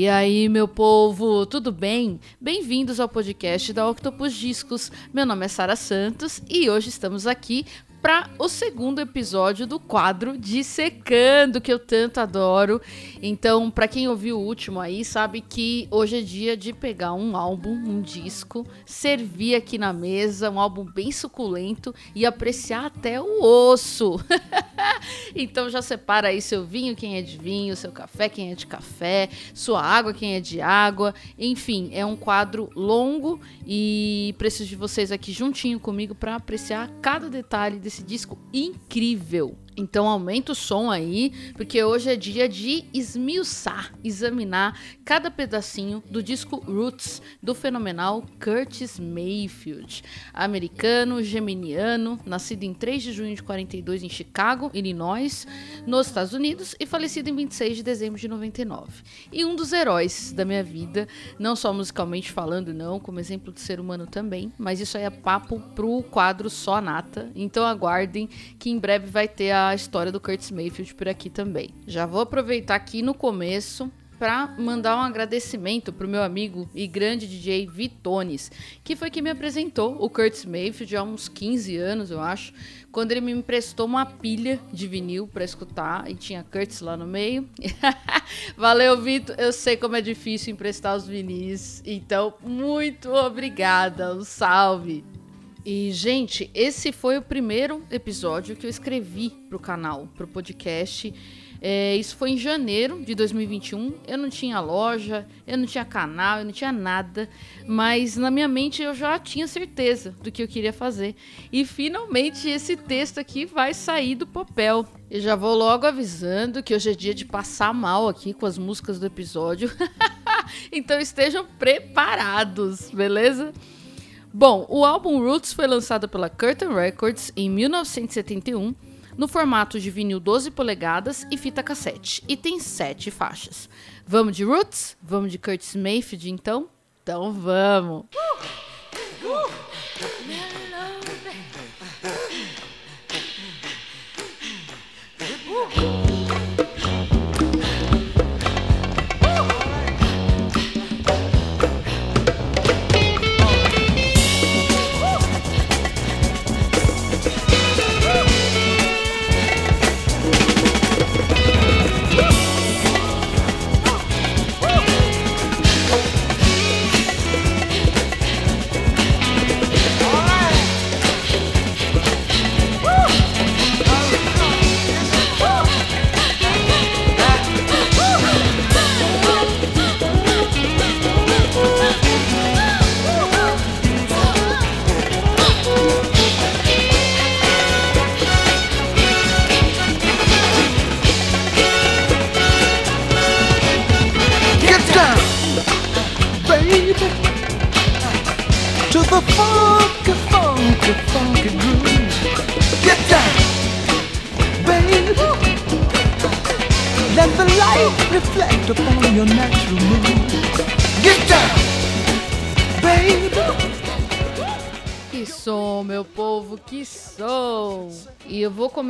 E aí, meu povo, tudo bem? Bem-vindos ao podcast da Octopus Discos. Meu nome é Sara Santos e hoje estamos aqui para o segundo episódio do quadro Dissecando, que eu tanto adoro. Então, para quem ouviu o último aí, sabe que hoje é dia de pegar um álbum, um disco, servir aqui na mesa, um álbum bem suculento e apreciar até o osso. então já separa aí seu vinho, quem é de vinho, seu café, quem é de café, sua água, quem é de água. Enfim, é um quadro longo e preciso de vocês aqui juntinho comigo para apreciar cada detalhe desse disco incrível. Então aumenta o som aí, porque hoje é dia de esmiuçar, examinar cada pedacinho do disco Roots do fenomenal Curtis Mayfield, americano, geminiano, nascido em 3 de junho de 42 em Chicago, Illinois, nos Estados Unidos e falecido em 26 de dezembro de 99. E um dos heróis da minha vida, não só musicalmente falando não, como exemplo de ser humano também, mas isso aí é papo pro quadro só nata. Então aguardem que em breve vai ter a a história do Curtis Mayfield por aqui também. Já vou aproveitar aqui no começo para mandar um agradecimento pro meu amigo e grande DJ Vitones, que foi quem me apresentou o Curtis Mayfield há uns 15 anos, eu acho, quando ele me emprestou uma pilha de vinil para escutar e tinha Curtis lá no meio. Valeu, Vitor. Eu sei como é difícil emprestar os vinis, então muito obrigada. Um salve. E, gente, esse foi o primeiro episódio que eu escrevi pro canal, pro podcast. É, isso foi em janeiro de 2021. Eu não tinha loja, eu não tinha canal, eu não tinha nada. Mas na minha mente eu já tinha certeza do que eu queria fazer. E finalmente esse texto aqui vai sair do papel. Eu já vou logo avisando que hoje é dia de passar mal aqui com as músicas do episódio. então estejam preparados, beleza? Bom, o álbum Roots foi lançado pela Curtain Records em 1971 no formato de vinil 12 polegadas e fita cassete e tem sete faixas. Vamos de Roots? Vamos de Curtis Mayfield então? Então vamos! Uh! Uh!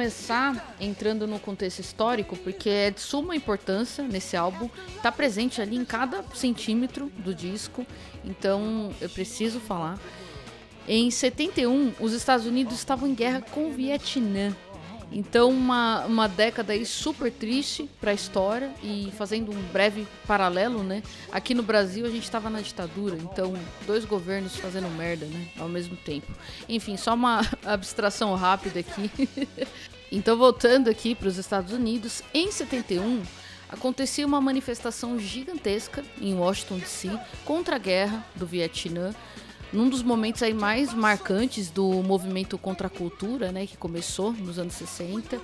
Começar entrando no contexto histórico, porque é de suma importância nesse álbum, tá presente ali em cada centímetro do disco, então eu preciso falar. Em 71, os Estados Unidos estavam em guerra com o Vietnã. Então, uma, uma década aí super triste para a história e fazendo um breve paralelo, né? Aqui no Brasil a gente estava na ditadura, então dois governos fazendo merda, né? Ao mesmo tempo. Enfim, só uma abstração rápida aqui. então, voltando aqui para os Estados Unidos, em 71 acontecia uma manifestação gigantesca em Washington DC contra a guerra do Vietnã num dos momentos aí mais marcantes do movimento contra a cultura, né, que começou nos anos 60.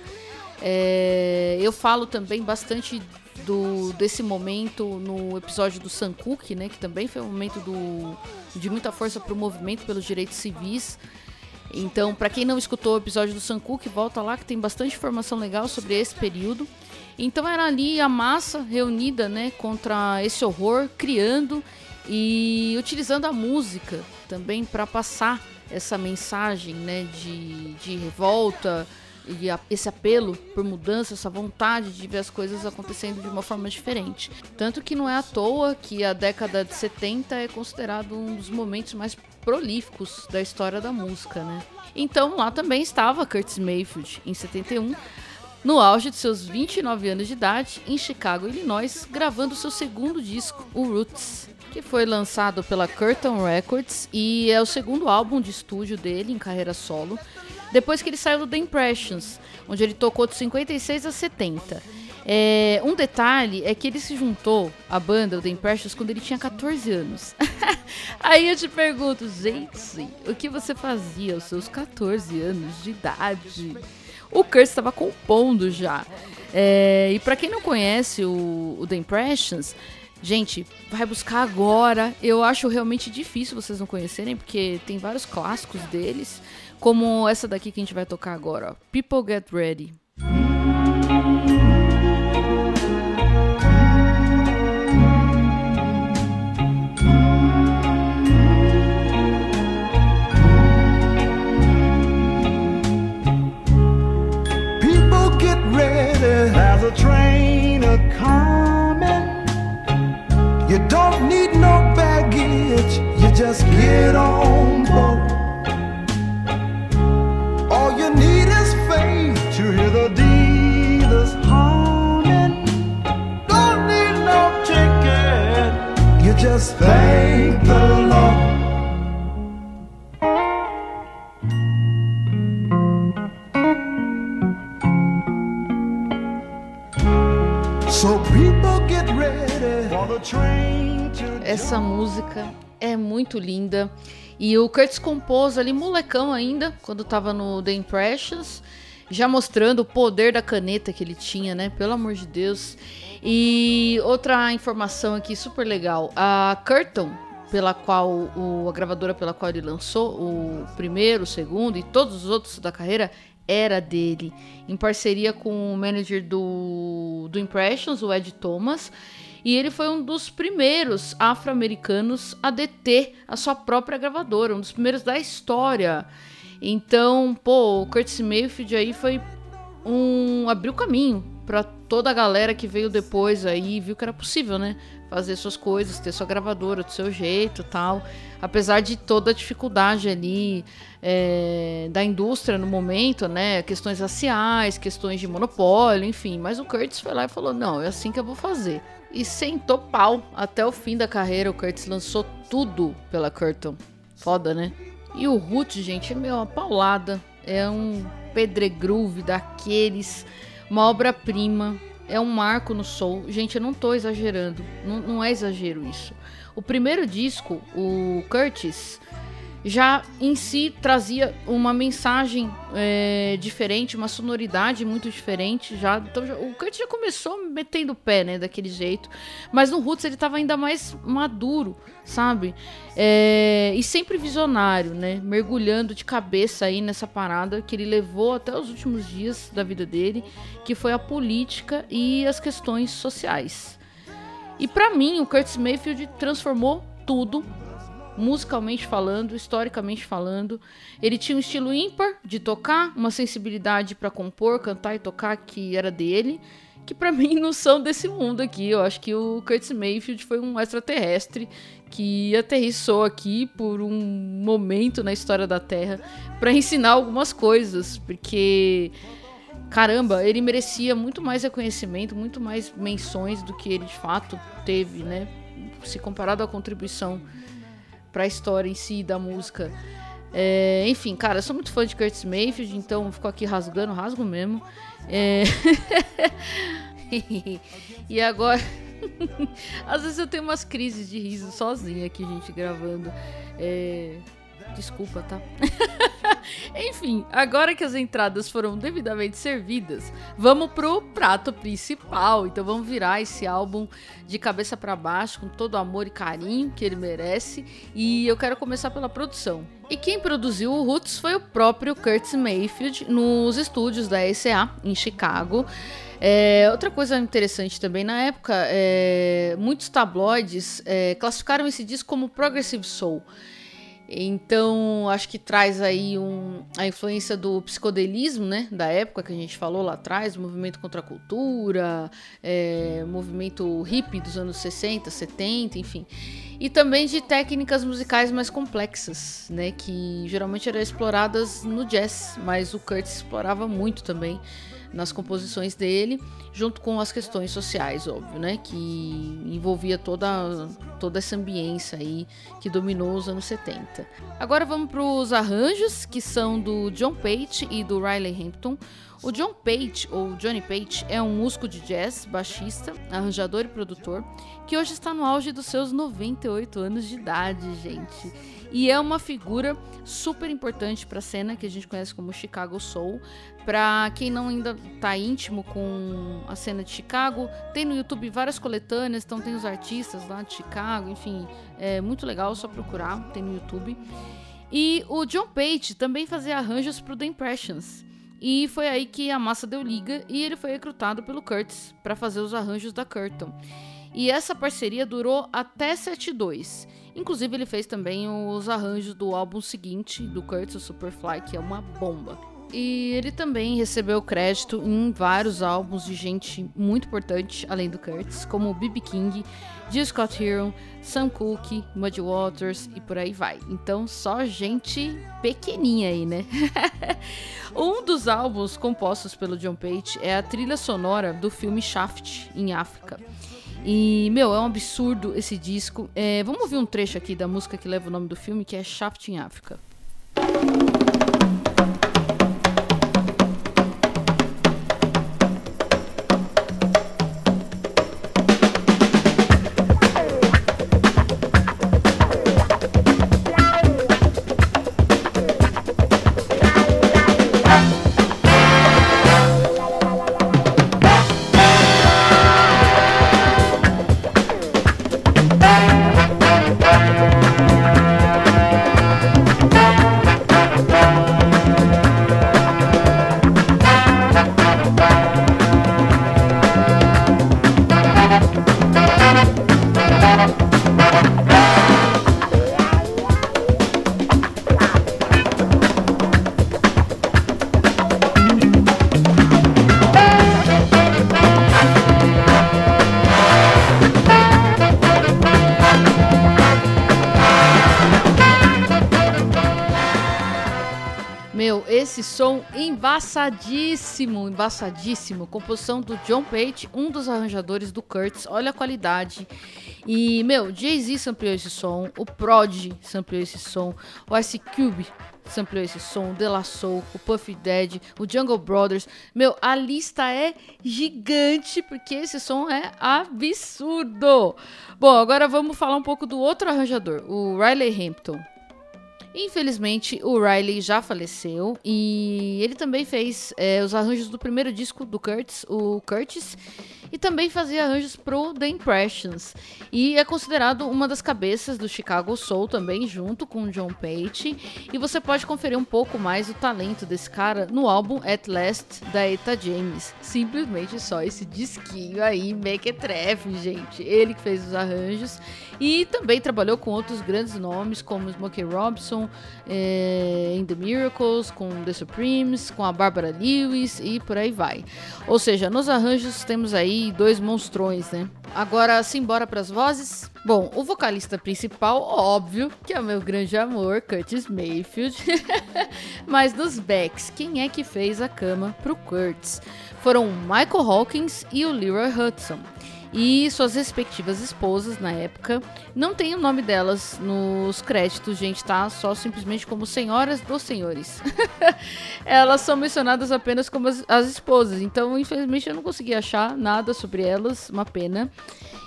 É, eu falo também bastante do, desse momento no episódio do Sankook, né, que também foi um momento do, de muita força para o movimento pelos direitos civis. Então, para quem não escutou o episódio do Sankook, volta lá que tem bastante informação legal sobre esse período. Então era ali a massa reunida, né, contra esse horror, criando e utilizando a música também para passar essa mensagem né, de, de revolta e a, esse apelo por mudança, essa vontade de ver as coisas acontecendo de uma forma diferente. Tanto que não é à toa que a década de 70 é considerado um dos momentos mais prolíficos da história da música, né? Então lá também estava Curtis Mayfield, em 71, no auge de seus 29 anos de idade, em Chicago, Illinois, gravando seu segundo disco, o Roots, que foi lançado pela Curtain Records e é o segundo álbum de estúdio dele em carreira solo, depois que ele saiu do The Impressions, onde ele tocou de 56 a 70. É, um detalhe é que ele se juntou à banda, o The Impressions, quando ele tinha 14 anos. Aí eu te pergunto, gente, o que você fazia aos seus 14 anos de idade? O Kurt estava compondo já. É, e para quem não conhece o, o The Impressions, Gente, vai buscar agora. Eu acho realmente difícil vocês não conhecerem, porque tem vários clássicos deles, como essa daqui que a gente vai tocar agora, ó. People Get Ready. E o Curtis compôs ali, molecão ainda, quando tava no The Impressions, já mostrando o poder da caneta que ele tinha, né? Pelo amor de Deus. E outra informação aqui super legal: a Curtin, pela qual o, a gravadora pela qual ele lançou o primeiro, o segundo e todos os outros da carreira era dele, em parceria com o manager do, do Impressions, o Ed Thomas. E ele foi um dos primeiros afro-americanos a deter a sua própria gravadora, um dos primeiros da história. Então, pô, o Curtis Mayfield aí foi um abriu caminho para toda a galera que veio depois aí, viu que era possível, né? Fazer suas coisas, ter sua gravadora do seu jeito, tal. Apesar de toda a dificuldade ali é, da indústria no momento, né? Questões raciais, questões de monopólio, enfim. Mas o Curtis foi lá e falou: não, é assim que eu vou fazer e sentou pau até o fim da carreira. O Curtis lançou tudo pela Curtin. Foda, né? E o Root, gente, é meio uma paulada. É um pedregroove daqueles, uma obra-prima. É um marco no soul. Gente, eu não tô exagerando. Não, não é exagero isso. O primeiro disco, o Curtis, já em si trazia uma mensagem é, diferente, uma sonoridade muito diferente. Já, então já, o Kurt já começou metendo o pé, né, daquele jeito. Mas no Roots ele estava ainda mais maduro, sabe? É, e sempre visionário, né? Mergulhando de cabeça aí nessa parada que ele levou até os últimos dias da vida dele, que foi a política e as questões sociais. E para mim, o Curtis Mayfield transformou tudo musicalmente falando, historicamente falando. Ele tinha um estilo ímpar de tocar, uma sensibilidade para compor, cantar e tocar que era dele, que para mim não são desse mundo aqui. Eu acho que o Curtis Mayfield foi um extraterrestre que aterrissou aqui por um momento na história da Terra para ensinar algumas coisas, porque caramba, ele merecia muito mais reconhecimento, muito mais menções do que ele de fato teve, né? Se comparado à contribuição para a história em si da música. É, enfim, cara, eu sou muito fã de Curtis Mayfield, então fico aqui rasgando, rasgo mesmo. É... e agora. Às vezes eu tenho umas crises de riso sozinha aqui, gente, gravando. É... Desculpa, tá? Enfim, agora que as entradas foram devidamente servidas, vamos pro prato principal. Então vamos virar esse álbum de cabeça para baixo com todo o amor e carinho que ele merece. E eu quero começar pela produção. E quem produziu o Roots foi o próprio Curtis Mayfield nos estúdios da ECA em Chicago. É, outra coisa interessante também, na época, é, muitos tabloides é, classificaram esse disco como Progressive Soul. Então, acho que traz aí um, a influência do psicodelismo, né? Da época que a gente falou lá atrás, movimento contra a cultura, é, movimento hippie dos anos 60, 70, enfim. E também de técnicas musicais mais complexas, né? Que geralmente eram exploradas no jazz, mas o Curtis explorava muito também nas composições dele, junto com as questões sociais, óbvio, né? Que envolvia toda, toda essa ambiência aí que dominou os anos 70. Agora vamos para os arranjos, que são do John Page e do Riley Hampton. O John Page, ou Johnny Page, é um músico de jazz, baixista, arranjador e produtor, que hoje está no auge dos seus 98 anos de idade, gente. E é uma figura super importante para a cena que a gente conhece como Chicago Soul. Para quem não ainda tá íntimo com a cena de Chicago, tem no YouTube várias coletâneas, então tem os artistas lá de Chicago, enfim, é muito legal, só procurar, tem no YouTube. E o John Page também fazia arranjos para o The Impressions. E foi aí que a massa deu liga e ele foi recrutado pelo Curtis para fazer os arranjos da Curtin. E essa parceria durou até 72. Inclusive ele fez também os arranjos do álbum seguinte do Curtis, o Superfly, que é uma bomba. E ele também recebeu crédito em vários álbuns de gente muito importante, além do Curtis, como B.B. King, Jill Scott Heron, Sam Cooke, Muddy Waters e por aí vai. Então, só gente pequenininha aí, né? um dos álbuns compostos pelo John Page é a trilha sonora do filme Shaft, em África. E, meu, é um absurdo esse disco. É, vamos ouvir um trecho aqui da música que leva o nome do filme, que é Shaft em África. Esse som embaçadíssimo, embaçadíssimo. Composição do John Pate, um dos arranjadores do Curtis. Olha a qualidade. E, meu, Jay-Z sampleou esse som, o Prod sampleou esse som, o Ice Cube sampleou esse som, o De La Soul, o Puff Daddy, o Jungle Brothers. Meu, a lista é gigante porque esse som é absurdo. Bom, agora vamos falar um pouco do outro arranjador, o Riley Hampton. Infelizmente, o Riley já faleceu e ele também fez é, os arranjos do primeiro disco do Curtis, o Curtis, e também fazia arranjos pro The Impressions. E é considerado uma das cabeças do Chicago Soul também, junto com John Pate. E você pode conferir um pouco mais o talento desse cara no álbum At Last da Eta James. Simplesmente só esse disquinho aí, mequetrefe, gente. Ele que fez os arranjos. E também trabalhou com outros grandes nomes, como Smokey Robinson, é, In The Miracles, com The Supremes, com a Barbara Lewis e por aí vai. Ou seja, nos arranjos temos aí dois monstrões, né? Agora, simbora para as vozes. Bom, o vocalista principal, óbvio, que é o meu grande amor, Curtis Mayfield. Mas nos backs, quem é que fez a cama pro Curtis? Foram Michael Hawkins e o Leroy Hudson e suas respectivas esposas na época. Não tem o nome delas nos créditos, gente, tá? Só simplesmente como senhoras dos senhores. elas são mencionadas apenas como as, as, esposas, então infelizmente eu não consegui achar nada sobre elas, uma pena.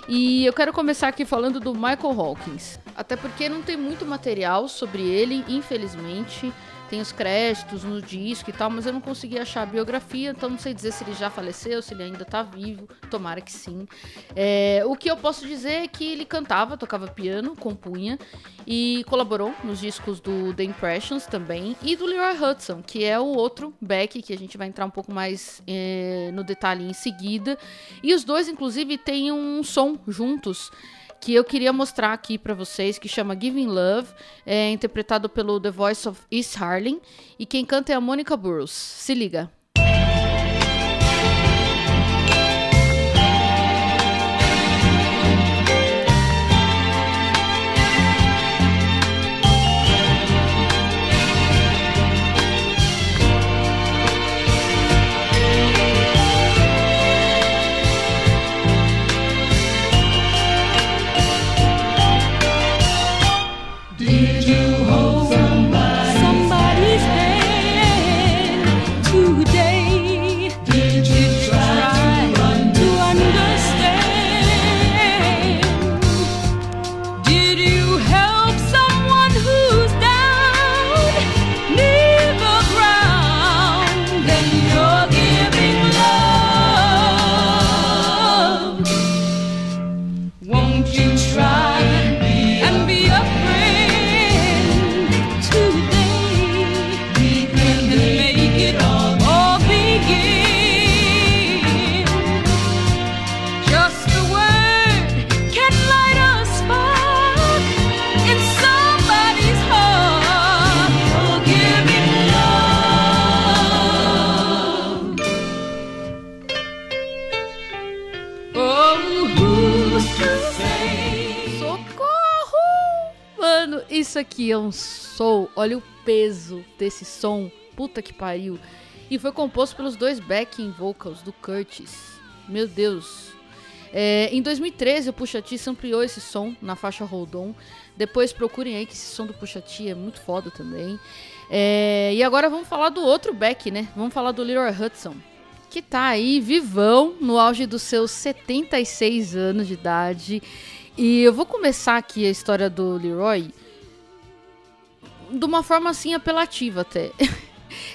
E eu quero começar aqui falando do Michael Hawkins, até porque não tem muito material sobre ele, infelizmente tem os créditos no disco e tal, mas eu não consegui achar a biografia, então não sei dizer se ele já faleceu, se ele ainda tá vivo, tomara que sim. É, o que eu posso dizer é que ele cantava, tocava piano, compunha e colaborou nos discos do The Impressions também e do Leroy Hudson, que é o outro Beck, que a gente vai entrar um pouco mais é, no detalhe em seguida. E os dois, inclusive, têm um som juntos que eu queria mostrar aqui para vocês, que chama Giving Love, é interpretado pelo The Voice of East Harlem, e quem canta é a Monica Burrows. Se liga. isso aqui é um soul. Olha o peso desse som. Puta que pariu. E foi composto pelos dois backing vocals do Curtis. Meu Deus. É, em 2013, o Pusha T ampliou esse som na faixa Hold On. Depois procurem aí que esse som do Pusha T é muito foda também. É, e agora vamos falar do outro back, né? Vamos falar do Little Hudson. Que tá aí vivão no auge dos seus 76 anos de idade. E eu vou começar aqui a história do Leroy de uma forma assim apelativa até.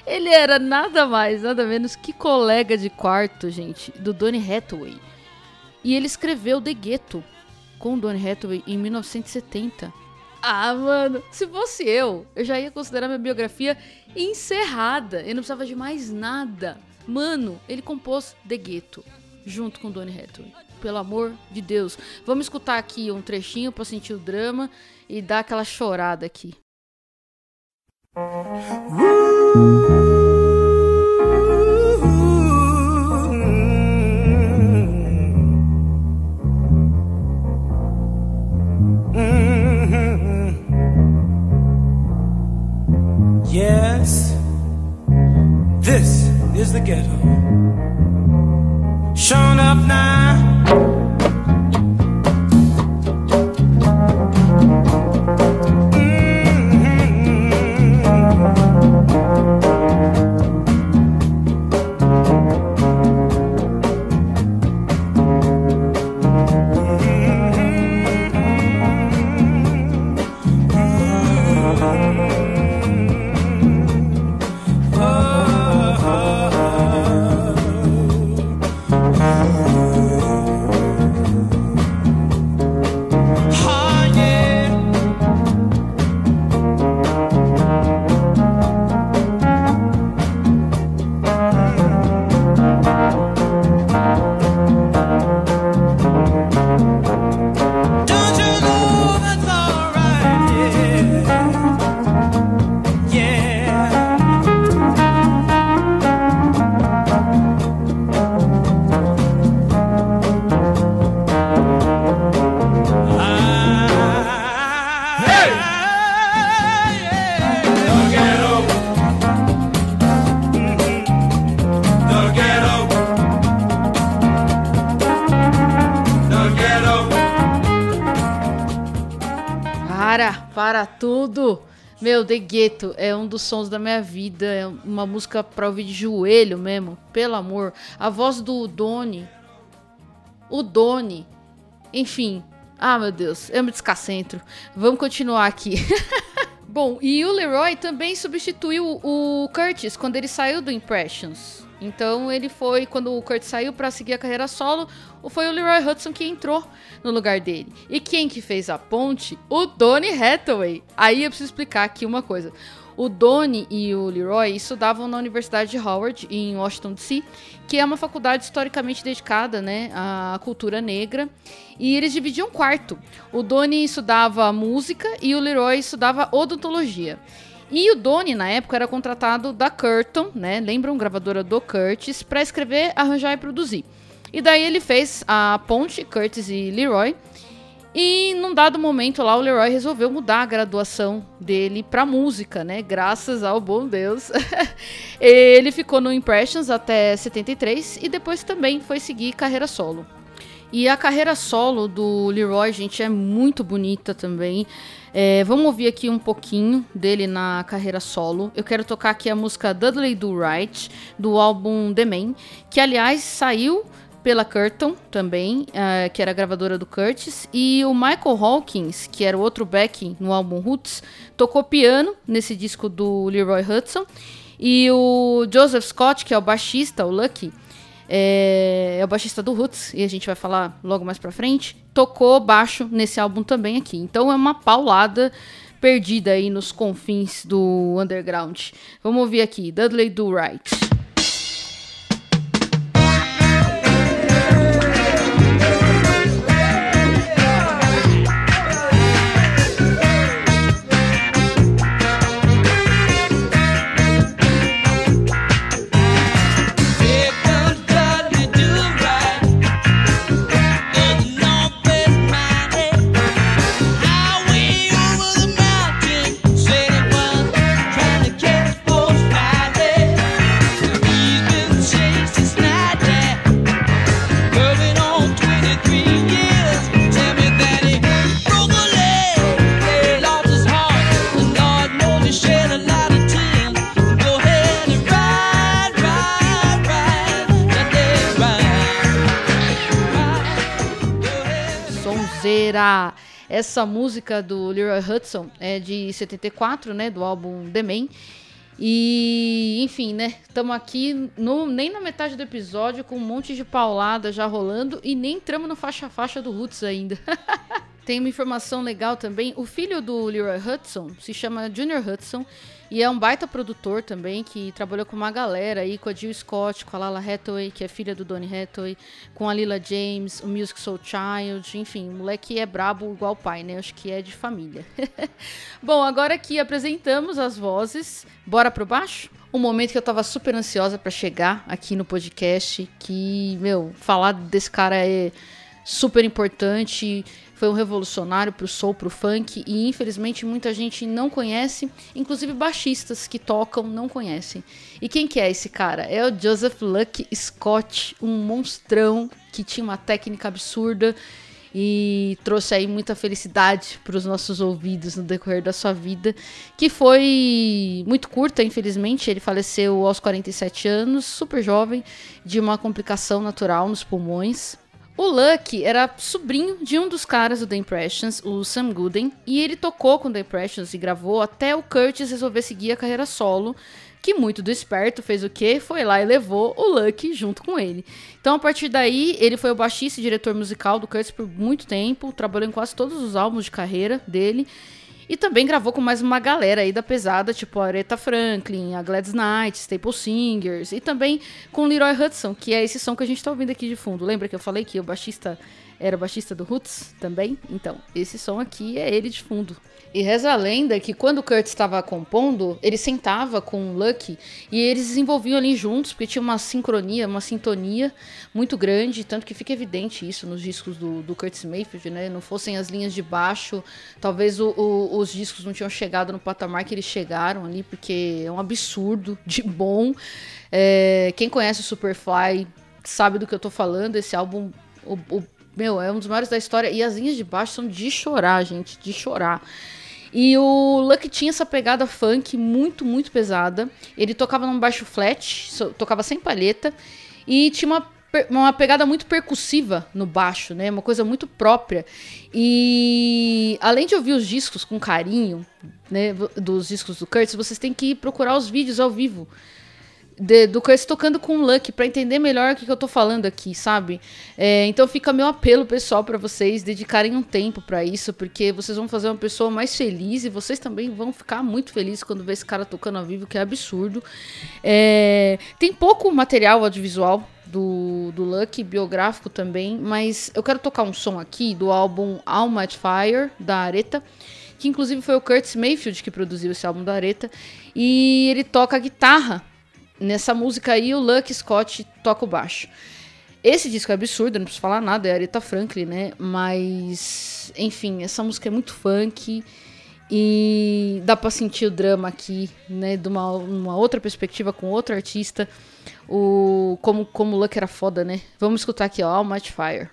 Ele era nada mais, nada menos que colega de quarto, gente, do Donny Hathaway. E ele escreveu The Ghetto com Donny Hathaway em 1970. Ah, mano, se fosse eu, eu já ia considerar minha biografia encerrada. Eu não precisava de mais nada. Mano, ele compôs The Ghetto junto com Donny Hathaway. Pelo amor de Deus. Vamos escutar aqui um trechinho para sentir o drama e dar aquela chorada aqui. Yes, this is the ghetto. Shown up now. Meu, The Ghetto é um dos sons da minha vida. É uma música pra ouvir de joelho mesmo. Pelo amor. A voz do Doni. O Doni. Enfim. Ah, meu Deus. Eu me descacentro. Vamos continuar aqui. Bom, e o Leroy também substituiu o Curtis quando ele saiu do Impressions. Então ele foi, quando o Kurt saiu para seguir a carreira solo, foi o Leroy Hudson que entrou no lugar dele. E quem que fez a ponte? O Donny Hathaway. Aí eu preciso explicar aqui uma coisa. O Donnie e o Leroy estudavam na Universidade de Howard, em Washington DC, que é uma faculdade historicamente dedicada né, à cultura negra. E eles dividiam quarto. O Donnie estudava música e o Leroy estudava odontologia. E o Donnie, na época, era contratado da Curtin, né? Lembram? Gravadora do Curtis, para escrever, arranjar e produzir. E daí ele fez a ponte, Curtis e Leroy. E num dado momento lá, o Leroy resolveu mudar a graduação dele para música, né? Graças ao bom Deus. ele ficou no Impressions até 73 e depois também foi seguir carreira solo. E a carreira solo do Leroy, gente, é muito bonita também. É, vamos ouvir aqui um pouquinho dele na carreira solo. Eu quero tocar aqui a música Dudley Do Right, do álbum The Man, que aliás saiu pela Curtin também, uh, que era gravadora do Curtis, e o Michael Hawkins, que era o outro back no álbum Roots, tocou piano nesse disco do Leroy Hudson, e o Joseph Scott, que é o baixista, o Lucky, é, é, o baixista do Roots, e a gente vai falar logo mais pra frente, tocou baixo nesse álbum também aqui. Então é uma paulada perdida aí nos confins do underground. Vamos ouvir aqui, Dudley Do Right. Essa música do Leroy Hudson é de 74, né, do álbum The Man. E, enfim, né? Estamos aqui no, nem na metade do episódio com um monte de paulada já rolando e nem entramos no faixa faixa do Roots ainda. Tem uma informação legal também. O filho do Leroy Hudson se chama Junior Hudson e é um baita produtor também, que trabalhou com uma galera aí, com a Jill Scott, com a Lala Hathaway, que é filha do Donny Hathaway, com a Lila James, o Music Soul Child, enfim, o moleque é brabo igual o pai, né? Acho que é de família. Bom, agora aqui apresentamos as vozes. Bora pro baixo? Um momento que eu tava super ansiosa para chegar aqui no podcast, que, meu, falar desse cara é super importante foi um revolucionário para o soul, para o funk e infelizmente muita gente não conhece, inclusive baixistas que tocam não conhecem. E quem que é esse cara? É o Joseph Luck Scott, um monstrão que tinha uma técnica absurda e trouxe aí muita felicidade para os nossos ouvidos no decorrer da sua vida, que foi muito curta, infelizmente. Ele faleceu aos 47 anos, super jovem, de uma complicação natural nos pulmões. O Luck era sobrinho de um dos caras do The Impressions, o Sam Gooden, e ele tocou com The Impressions e gravou até o Curtis resolver seguir a carreira solo, que muito do esperto fez o quê? Foi lá e levou o Luck junto com ele. Então, a partir daí, ele foi o baixista e diretor musical do Curtis por muito tempo, trabalhou em quase todos os álbuns de carreira dele, e também gravou com mais uma galera aí da pesada, tipo a Aretha Franklin, a Gladys Knight, Staple Singers, e também com Leroy Hudson, que é esse som que a gente tá ouvindo aqui de fundo. Lembra que eu falei que o baixista era baixista do Roots também? Então, esse som aqui é ele de fundo. E reza a lenda que quando o Kurt estava compondo, ele sentava com o Lucky e eles desenvolviam ali juntos, porque tinha uma sincronia, uma sintonia muito grande, tanto que fica evidente isso nos discos do, do Curtis Mayfield, né? Não fossem as linhas de baixo, talvez o, o, os discos não tinham chegado no patamar que eles chegaram ali, porque é um absurdo de bom. É, quem conhece o Superfly sabe do que eu tô falando, esse álbum. O, o, meu, é um dos maiores da história. E as linhas de baixo são de chorar, gente, de chorar. E o Luck tinha essa pegada funk muito, muito pesada. Ele tocava num baixo flat, tocava sem palheta. E tinha uma, uma pegada muito percussiva no baixo, né? Uma coisa muito própria. E além de ouvir os discos com carinho, né? Dos discos do Curtis, vocês têm que procurar os vídeos ao vivo de, do Curtis tocando com o Luck para entender melhor o que, que eu tô falando aqui, sabe? É, então fica meu apelo pessoal para vocês dedicarem um tempo para isso, porque vocês vão fazer uma pessoa mais feliz e vocês também vão ficar muito felizes quando ver esse cara tocando ao vivo, que é absurdo. É, tem pouco material audiovisual do, do Luck, biográfico também, mas eu quero tocar um som aqui do álbum All Might Fire, da Areta, que inclusive foi o Curtis Mayfield que produziu esse álbum da Areta, e ele toca guitarra Nessa música aí, o Luck Scott toca o baixo. Esse disco é absurdo, não preciso falar nada, é Aretha Franklin, né? Mas, enfim, essa música é muito funk e dá pra sentir o drama aqui, né? De uma, uma outra perspectiva com outro artista. O, como, como o Luck era foda, né? Vamos escutar aqui, ó, All Much Fire.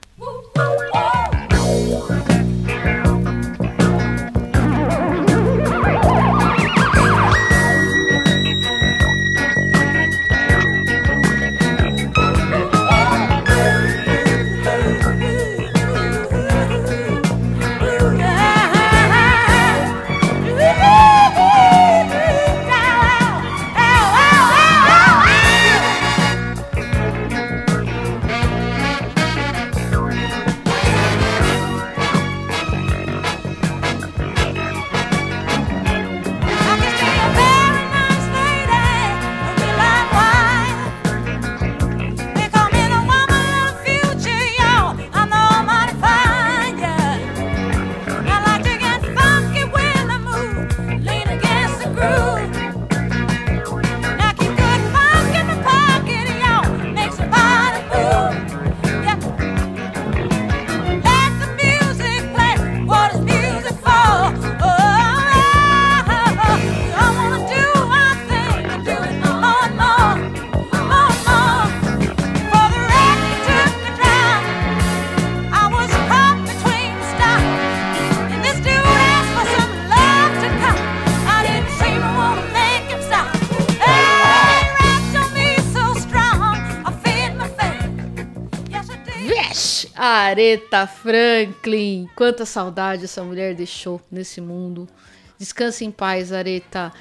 Aretha Franklin. Quanta saudade essa mulher deixou nesse mundo. Descanse em paz, Aretha.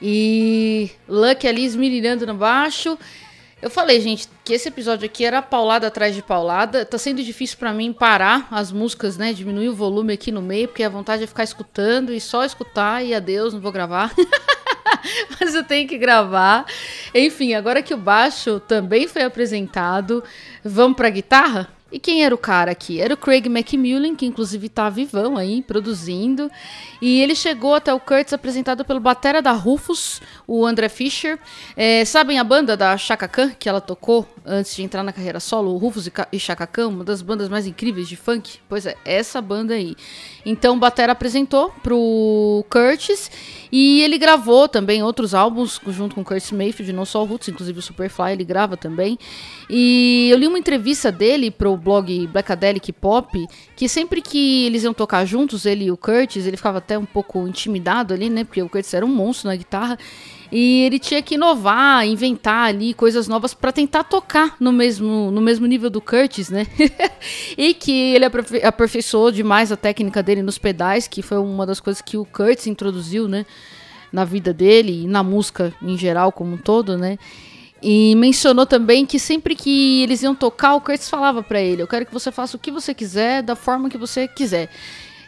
E Lucky ali esmirilhando no baixo. Eu falei, gente, que esse episódio aqui era paulada atrás de paulada. Tá sendo difícil para mim parar as músicas, né? Diminuir o volume aqui no meio, porque a vontade é ficar escutando e só escutar e adeus, não vou gravar. Mas eu tenho que gravar. Enfim, agora que o baixo também foi apresentado, vamos pra guitarra? E quem era o cara aqui? Era o Craig McMillan, que inclusive tá vivão aí, produzindo. E ele chegou até o Kurtz apresentado pelo batera da Rufus, o André Fischer. É, sabem a banda da Chaka Khan, que ela tocou antes de entrar na carreira solo? Rufus e Chaka Khan, uma das bandas mais incríveis de funk? Pois é, essa banda aí. Então o batera apresentou pro Curtis e ele gravou também outros álbuns junto com o Curtis Mayfield, não só o Roots, inclusive o Superfly ele grava também. E eu li uma entrevista dele pro blog Blackadelic Pop, que sempre que eles iam tocar juntos, ele e o Curtis, ele ficava até um pouco intimidado ali, né? Porque o Curtis era um monstro na guitarra. E ele tinha que inovar, inventar ali coisas novas para tentar tocar no mesmo, no mesmo nível do Curtis, né? e que ele aperfei aperfeiçoou demais a técnica dele nos pedais, que foi uma das coisas que o Curtis introduziu, né? Na vida dele e na música em geral como um todo, né? E mencionou também que sempre que eles iam tocar, o Curtis falava para ele: Eu quero que você faça o que você quiser, da forma que você quiser.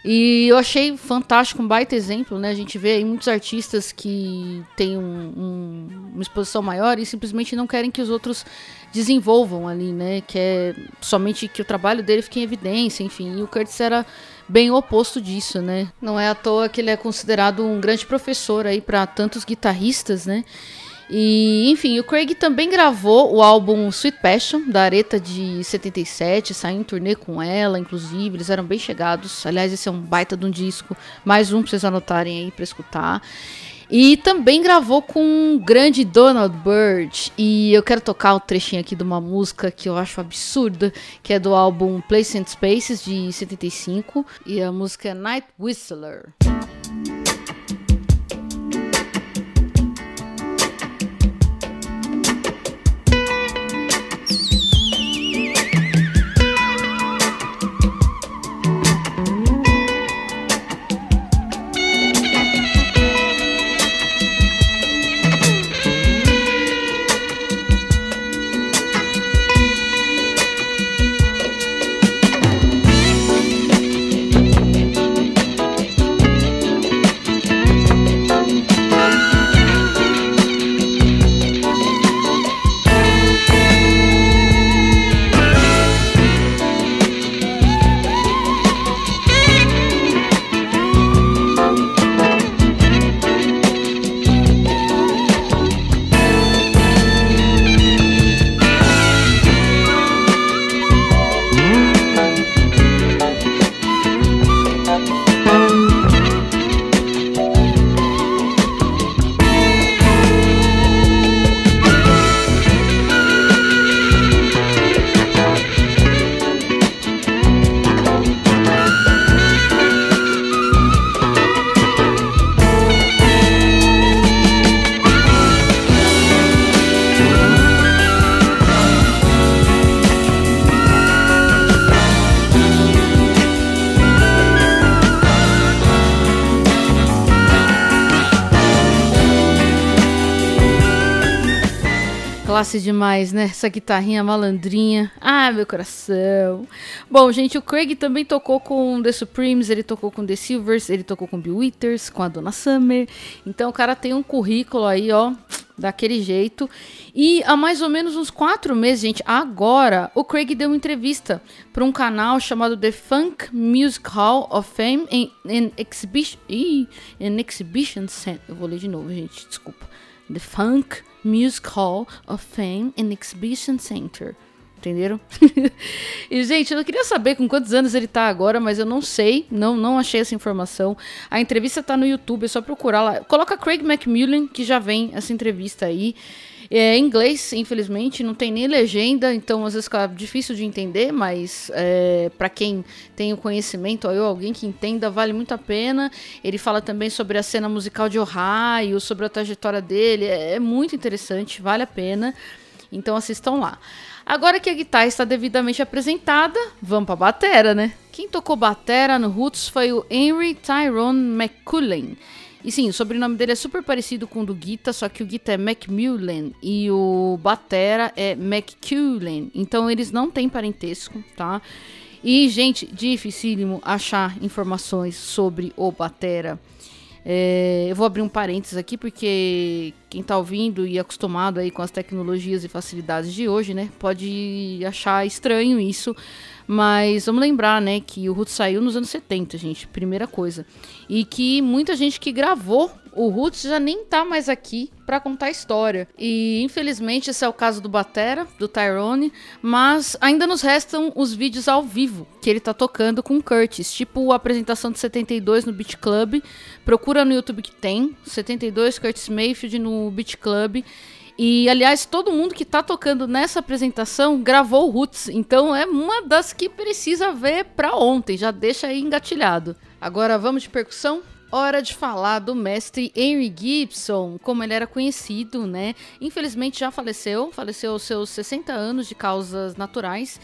E eu achei fantástico, um baita exemplo, né? A gente vê aí muitos artistas que têm um, um, uma exposição maior e simplesmente não querem que os outros desenvolvam ali, né? Que é somente que o trabalho dele fique em evidência, enfim. E o Curtis era bem o oposto disso, né? Não é à toa que ele é considerado um grande professor aí para tantos guitarristas, né? E, enfim, o Craig também gravou o álbum Sweet Passion, da Areta de 77, saiu em turnê com ela, inclusive, eles eram bem chegados. Aliás, esse é um baita de um disco, mais um pra vocês anotarem aí pra escutar. E também gravou com o grande Donald Byrd. E eu quero tocar o trechinho aqui de uma música que eu acho absurda, que é do álbum Place and Spaces de 75. E a música é Night Whistler. Classe demais, né? Essa guitarrinha malandrinha. Ah, meu coração. Bom, gente, o Craig também tocou com The Supremes, ele tocou com The Silvers, ele tocou com Bill Withers, com a Donna Summer. Então o cara tem um currículo aí, ó, daquele jeito. E há mais ou menos uns quatro meses, gente, agora, o Craig deu uma entrevista para um canal chamado The Funk Music Hall of Fame in, Exhibition. Ih, in Exhibition Center. Eu vou ler de novo, gente, desculpa. The Funk Music Hall of Fame and Exhibition Center. Entenderam? e, gente, eu queria saber com quantos anos ele tá agora, mas eu não sei, não não achei essa informação. A entrevista tá no YouTube, é só procurar lá. Coloca Craig McMillan, que já vem essa entrevista aí. É em inglês, infelizmente, não tem nem legenda, então às vezes fica difícil de entender, mas é, para quem tem o conhecimento, ou alguém que entenda, vale muito a pena. Ele fala também sobre a cena musical de Ohio, sobre a trajetória dele, é, é muito interessante, vale a pena. Então assistam lá. Agora que a guitarra está devidamente apresentada, vamos para a batera, né? Quem tocou batera no Roots foi o Henry Tyrone McCullen. E sim, o sobrenome dele é super parecido com o do Guita, só que o Guita é Macmillan e o Batera é McCullen. Então eles não têm parentesco, tá? E, gente, dificílimo achar informações sobre o Batera. É, eu vou abrir um parênteses aqui porque quem está ouvindo e acostumado aí com as tecnologias e facilidades de hoje, né, pode achar estranho isso, mas vamos lembrar, né, que o Roots saiu nos anos 70, gente, primeira coisa. E que muita gente que gravou o Roots já nem tá mais aqui para contar a história. E infelizmente esse é o caso do Batera, do Tyrone, mas ainda nos restam os vídeos ao vivo que ele tá tocando com Curtis, tipo a apresentação de 72 no Beat Club. Procura no YouTube que tem, 72 Curtis Mayfield no Beat Club. E, aliás, todo mundo que tá tocando nessa apresentação gravou Roots. Então é uma das que precisa ver pra ontem. Já deixa aí engatilhado. Agora vamos de percussão? Hora de falar do mestre Henry Gibson, como ele era conhecido, né? Infelizmente já faleceu, faleceu aos seus 60 anos de causas naturais.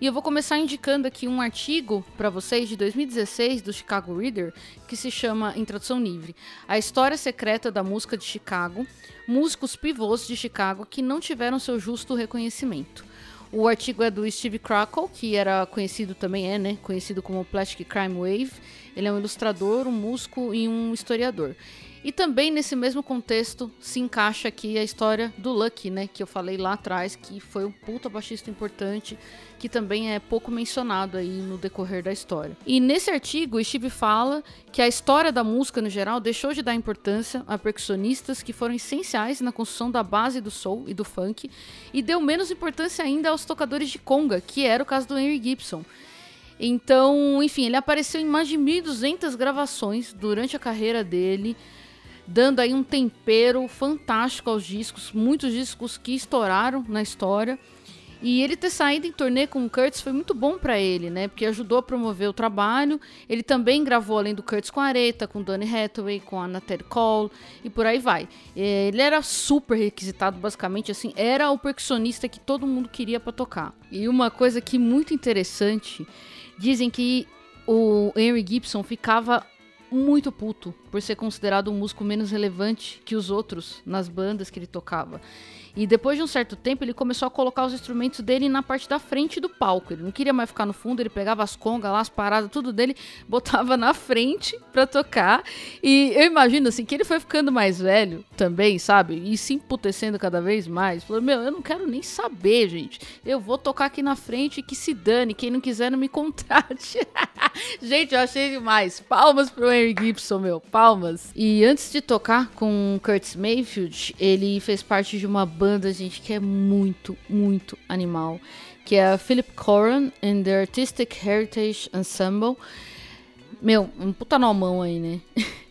E eu vou começar indicando aqui um artigo para vocês de 2016 do Chicago Reader, que se chama Introdução Livre: A História Secreta da Música de Chicago, músicos pivôs de Chicago que não tiveram seu justo reconhecimento. O artigo é do Steve Crackle, que era conhecido também é, né, conhecido como Plastic Crime Wave. Ele é um ilustrador, um músico e um historiador. E também nesse mesmo contexto se encaixa aqui a história do Lucky, né, que eu falei lá atrás, que foi um puta baixista importante, que também é pouco mencionado aí no decorrer da história. E nesse artigo, Steve fala que a história da música no geral deixou de dar importância a percussionistas que foram essenciais na construção da base do soul e do funk, e deu menos importância ainda aos tocadores de conga, que era o caso do Henry Gibson. Então, enfim, ele apareceu em mais de 1.200 gravações durante a carreira dele, dando aí um tempero fantástico aos discos, muitos discos que estouraram na história. E ele ter saído em turnê com o Curtis foi muito bom para ele, né? Porque ajudou a promover o trabalho. Ele também gravou além do Curtis com a Aretha, com Donny Hathaway, com a Natalie Cole e por aí vai. É, ele era super requisitado, basicamente, assim, era o percussionista que todo mundo queria para tocar. E uma coisa que muito interessante, dizem que o Henry Gibson ficava muito puto por ser considerado um músico menos relevante que os outros nas bandas que ele tocava. E depois de um certo tempo, ele começou a colocar os instrumentos dele na parte da frente do palco. Ele não queria mais ficar no fundo, ele pegava as congas lá, as paradas, tudo dele, botava na frente pra tocar. E eu imagino, assim, que ele foi ficando mais velho também, sabe? E se emputecendo cada vez mais. Falou, meu, eu não quero nem saber, gente. Eu vou tocar aqui na frente e que se dane. Quem não quiser, não me contrate. gente, eu achei demais. Palmas pro Henry Gibson, meu. Palmas. E antes de tocar com Curtis Mayfield, ele fez parte de uma banda gente, que é muito, muito animal, que é a Philip Coran and the Artistic Heritage Ensemble. Meu, um puta nomão aí, né?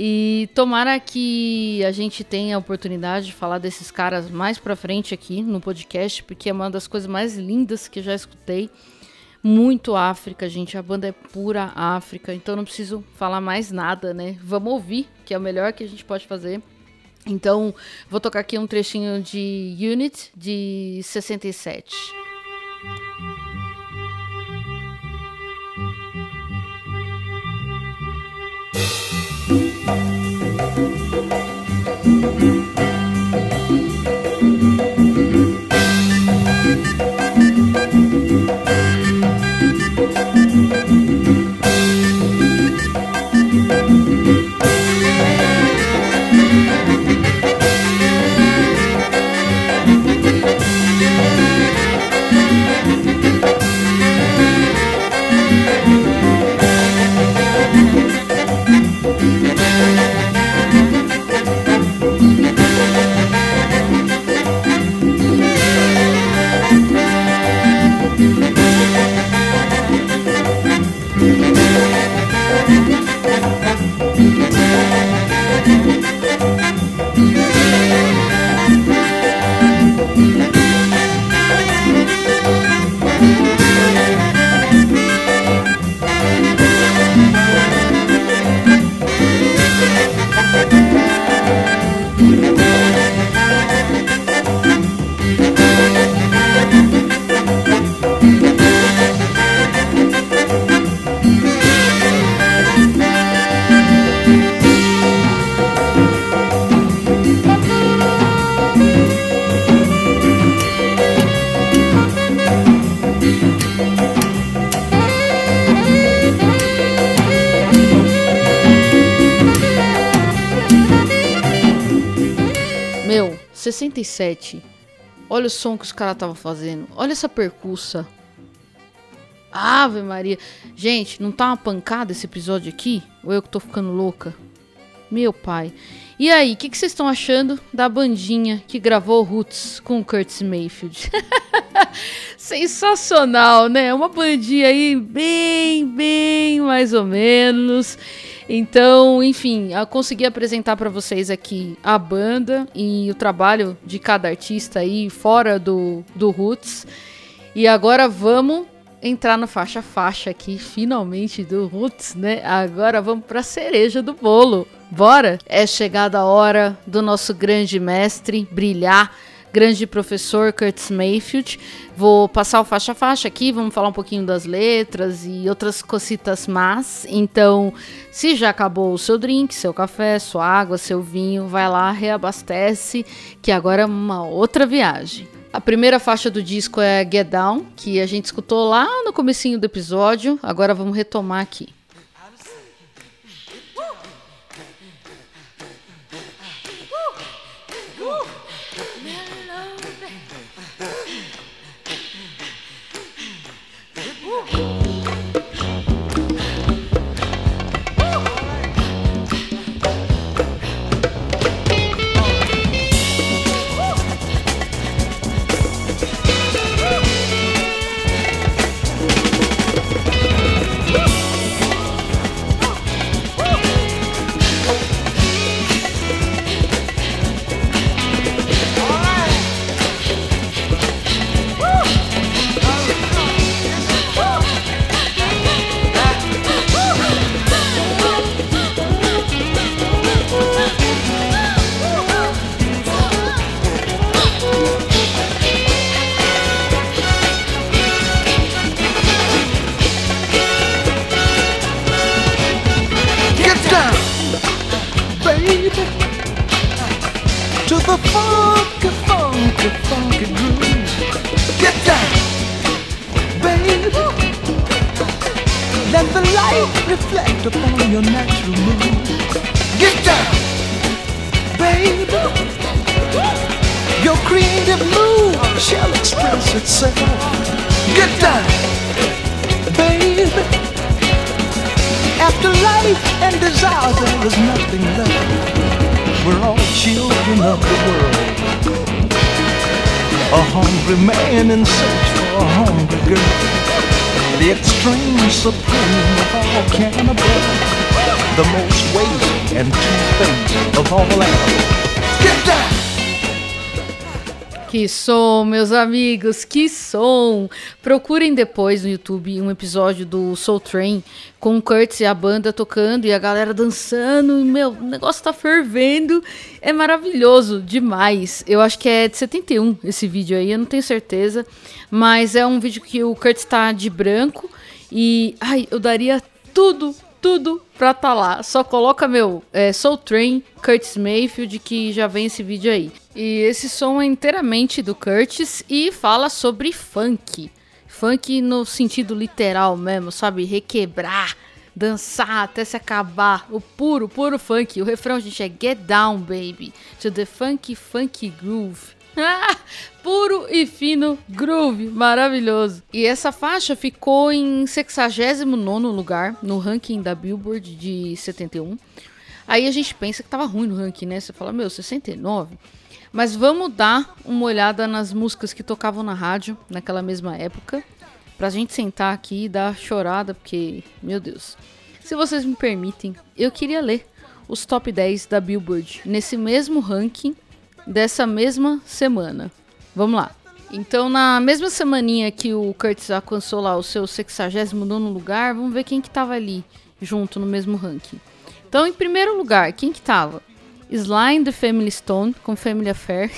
E tomara que a gente tenha a oportunidade de falar desses caras mais pra frente aqui no podcast, porque é uma das coisas mais lindas que já escutei. Muito África, gente. A banda é pura África, então não preciso falar mais nada, né? Vamos ouvir, que é o melhor que a gente pode fazer. Então, vou tocar aqui um trechinho de Unit de 67. Música 67. Olha o som que os caras estavam fazendo. Olha essa percussa. Ave Maria. Gente, não tá uma pancada esse episódio aqui? Ou eu que tô ficando louca? Meu pai. E aí, o que, vocês estão achando da bandinha que gravou Roots com Curtis Mayfield? Sensacional, né? Uma bandinha aí bem, bem mais ou menos. Então, enfim, eu consegui apresentar para vocês aqui a banda e o trabalho de cada artista aí fora do, do Roots. E agora vamos entrar no faixa faixa aqui, finalmente do Roots, né? Agora vamos para a cereja do bolo. Bora? É chegada a hora do nosso grande mestre brilhar grande professor Curtis Mayfield. Vou passar o faixa a faixa aqui, vamos falar um pouquinho das letras e outras cositas más. Então, se já acabou o seu drink, seu café, sua água, seu vinho, vai lá, reabastece, que agora é uma outra viagem. A primeira faixa do disco é Get Down, que a gente escutou lá no comecinho do episódio. Agora vamos retomar aqui. Amigos, que som! Procurem depois no YouTube um episódio do Soul Train com o Curtis e a banda tocando e a galera dançando. Meu, o negócio tá fervendo. É maravilhoso demais. Eu acho que é de 71 esse vídeo aí, eu não tenho certeza. Mas é um vídeo que o Curtis tá de branco e. Ai, eu daria tudo tudo pra tá lá. Só coloca, meu, é, Soul Train, Curtis Mayfield, que já vem esse vídeo aí. E esse som é inteiramente do Curtis e fala sobre funk. Funk no sentido literal mesmo, sabe? Requebrar, dançar até se acabar. O puro, puro funk. O refrão, gente, é Get Down, baby. To the funky, funky groove. puro e fino groove, maravilhoso. E essa faixa ficou em 69 lugar no ranking da Billboard de 71. Aí a gente pensa que tava ruim no ranking, né? Você fala, meu, 69? Mas vamos dar uma olhada nas músicas que tocavam na rádio naquela mesma época. Pra gente sentar aqui e dar chorada, porque, meu Deus. Se vocês me permitem, eu queria ler os top 10 da Billboard nesse mesmo ranking dessa mesma semana. Vamos lá. Então, na mesma semaninha que o Curtis alcançou lá o seu 69 lugar, vamos ver quem que tava ali junto no mesmo ranking. Então, em primeiro lugar, quem que tava? Slime The Family Stone com Family Affair.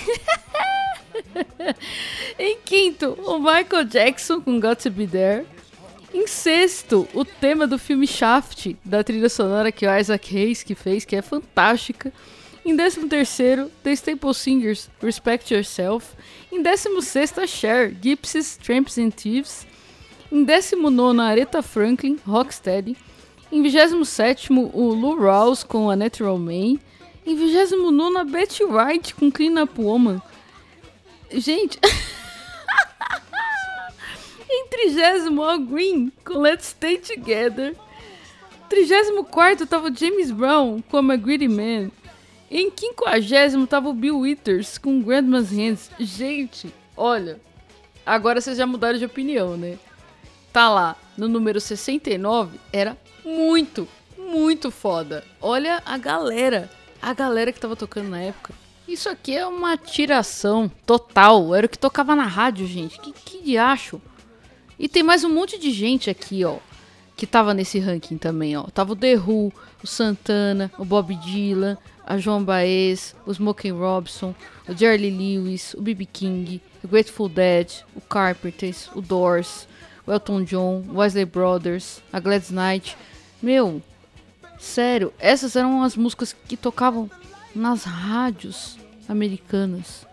em quinto, o Michael Jackson com Got to Be There. Em sexto, o tema do filme Shaft, da trilha sonora que o Isaac Hayes que fez, que é fantástica. Em décimo terceiro, The Staple Singers, Respect Yourself. Em décimo sexto, Cher, Gypsies, Tramps and Thieves. Em décimo nono, Aretha Franklin, Rocksteady. Em vigésimo sétimo, o Lou Rawls com A Natural Man. Em 29 a Betty White com Clean Up Woman. Gente. em 30 Al Green com Let's Stay Together. 34 tava o James Brown com A Greedy Man. Em 50 tava o Bill Withers com Grandma's Hands. Gente, olha. Agora vocês já mudaram de opinião, né? Tá lá, no número 69, era muito, muito foda. Olha a galera a galera que tava tocando na época. Isso aqui é uma tiração total. Era o que tocava na rádio, gente. Que, que diacho. E tem mais um monte de gente aqui, ó. Que tava nesse ranking também, ó. Tava o The Who, o Santana, o Bob Dylan, a Joan Baez, o Smokey Robson, o Jerry Lewis, o B.B. King, o Grateful Dead, o Carpenters, o Doors, o Elton John, o Wesley Brothers, a Gladys Knight. Meu, Sério, essas eram as músicas que tocavam nas rádios americanas.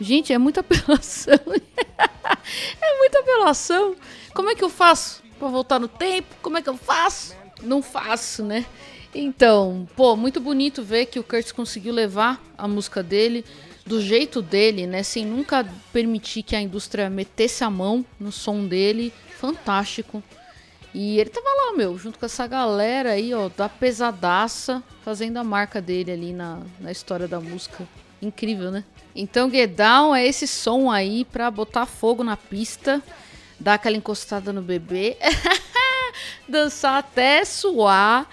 Gente, é muita apelação. é muita apelação. Como é que eu faço para voltar no tempo? Como é que eu faço? Não faço, né? Então, pô, muito bonito ver que o Curtis conseguiu levar a música dele do jeito dele, né? Sem nunca permitir que a indústria metesse a mão no som dele. Fantástico. E ele tava lá, meu, junto com essa galera aí, ó, da pesadaça, fazendo a marca dele ali na, na história da música. Incrível, né? Então, Get Down é esse som aí pra botar fogo na pista, dar aquela encostada no bebê, dançar até suar.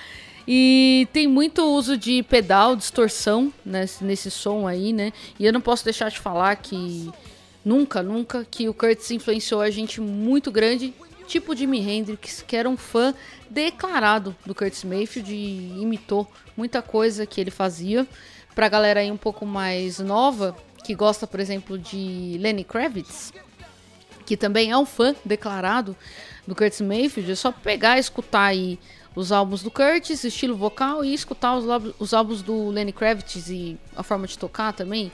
E tem muito uso de pedal, distorção nesse, nesse som aí, né? E eu não posso deixar de falar que nunca, nunca que o Curtis influenciou a gente muito grande tipo Jimi Hendrix, que era um fã declarado do Curtis Mayfield e imitou muita coisa que ele fazia. Pra galera aí um pouco mais nova, que gosta, por exemplo, de Lenny Kravitz, que também é um fã declarado do Curtis Mayfield, é só pegar e escutar aí os álbuns do Curtis, estilo vocal, e escutar os, os álbuns do Lenny Kravitz e a forma de tocar também.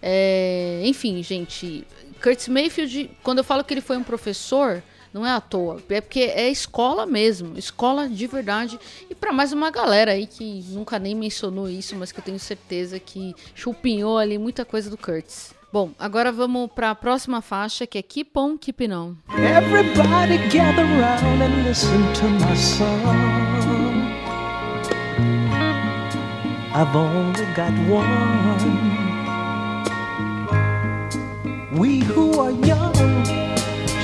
É, enfim, gente, Curtis Mayfield, quando eu falo que ele foi um professor, não é à toa. É porque é escola mesmo. Escola de verdade. E para mais uma galera aí que nunca nem mencionou isso, mas que eu tenho certeza que chupinhou ali muita coisa do Curtis. Bom, agora vamos para a próxima faixa que é Keep On Keeping On. Everybody gather around and listen to my song. I've only got one. We who are young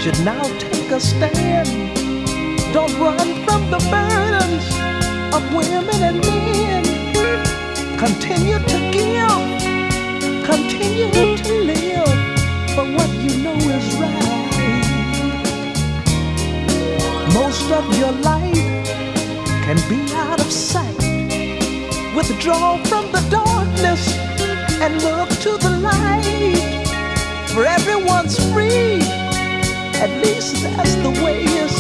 should now take a stand. Don't run from the burdens of women and men. Continue to give, continue to live for what you know is right. Most of your life can be out of sight. Withdraw from the darkness and look to the light. For everyone's at least that's the way it's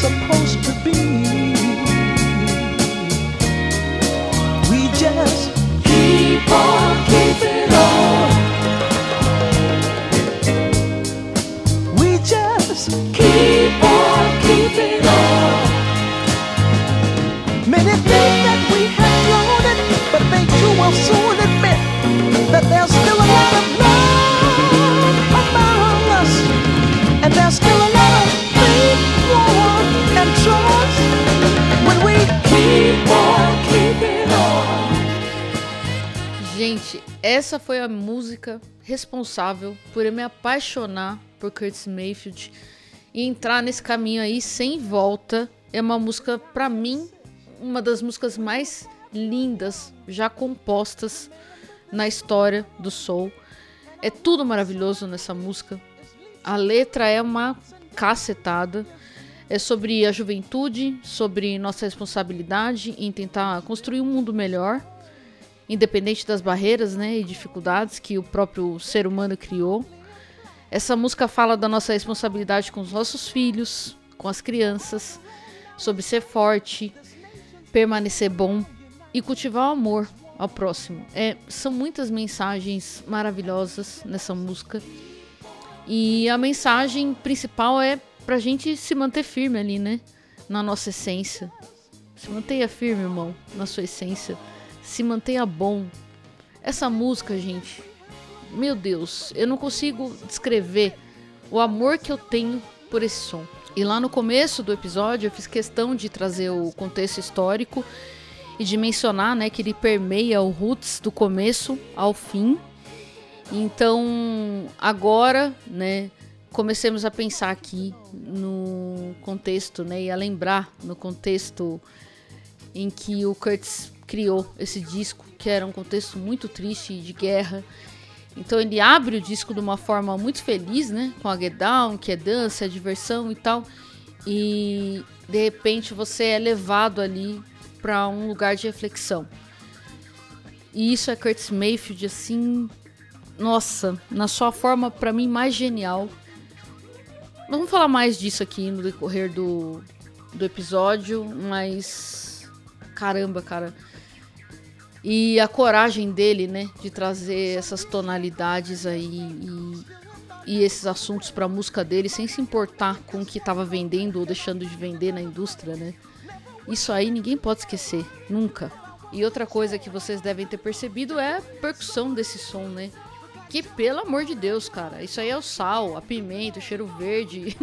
supposed to be. Essa foi a música responsável por eu me apaixonar por Curtis Mayfield e entrar nesse caminho aí sem volta. É uma música, para mim, uma das músicas mais lindas já compostas na história do soul. É tudo maravilhoso nessa música. A letra é uma cacetada. É sobre a juventude, sobre nossa responsabilidade em tentar construir um mundo melhor, independente das barreiras né, e dificuldades que o próprio ser humano criou. Essa música fala da nossa responsabilidade com os nossos filhos, com as crianças, sobre ser forte, permanecer bom e cultivar o amor ao próximo. É, são muitas mensagens maravilhosas nessa música. E a mensagem principal é pra gente se manter firme ali, né? Na nossa essência. Se mantenha firme, irmão, na sua essência. Se mantenha bom. Essa música, gente, meu Deus, eu não consigo descrever o amor que eu tenho por esse som. E lá no começo do episódio eu fiz questão de trazer o contexto histórico e de mencionar, né, que ele permeia o roots do começo ao fim. Então, agora, né, comecemos a pensar aqui no contexto, né, e a lembrar no contexto em que o Curtis criou esse disco, que era um contexto muito triste de guerra. Então ele abre o disco de uma forma muito feliz, né, com a Get Down, que é dança, é diversão e tal. E de repente você é levado ali para um lugar de reflexão. E isso é Curtis Mayfield assim, nossa, na sua forma para mim mais genial Vamos falar mais disso aqui no decorrer do, do episódio, mas. Caramba, cara. E a coragem dele, né, de trazer essas tonalidades aí e, e esses assuntos para a música dele sem se importar com o que estava vendendo ou deixando de vender na indústria, né? Isso aí ninguém pode esquecer, nunca. E outra coisa que vocês devem ter percebido é a percussão desse som, né? Que, pelo amor de Deus, cara, isso aí é o sal, a pimenta, o cheiro verde.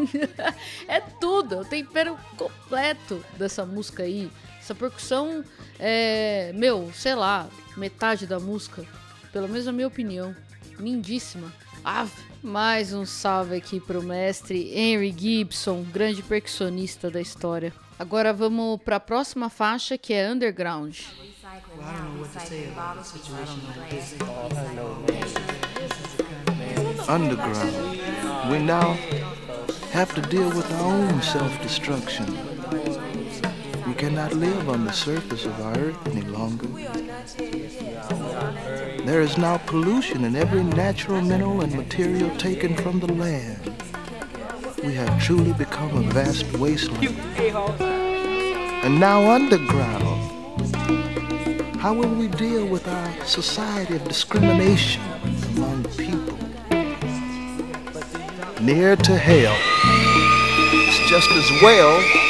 é tudo, é o tempero completo dessa música aí. Essa percussão é, meu, sei lá, metade da música. Pelo menos na minha opinião. Lindíssima. Ave. Mais um salve aqui pro mestre Henry Gibson, grande percussionista da história. Agora vamos para a próxima faixa que é Underground. underground. We now have to deal with our own self-destruction. Cannot live on the surface of our earth any longer. There is now pollution in every natural mineral and material taken from the land. We have truly become a vast wasteland. And now underground. How will we deal with our society of discrimination among people? near to hell. It's just as well.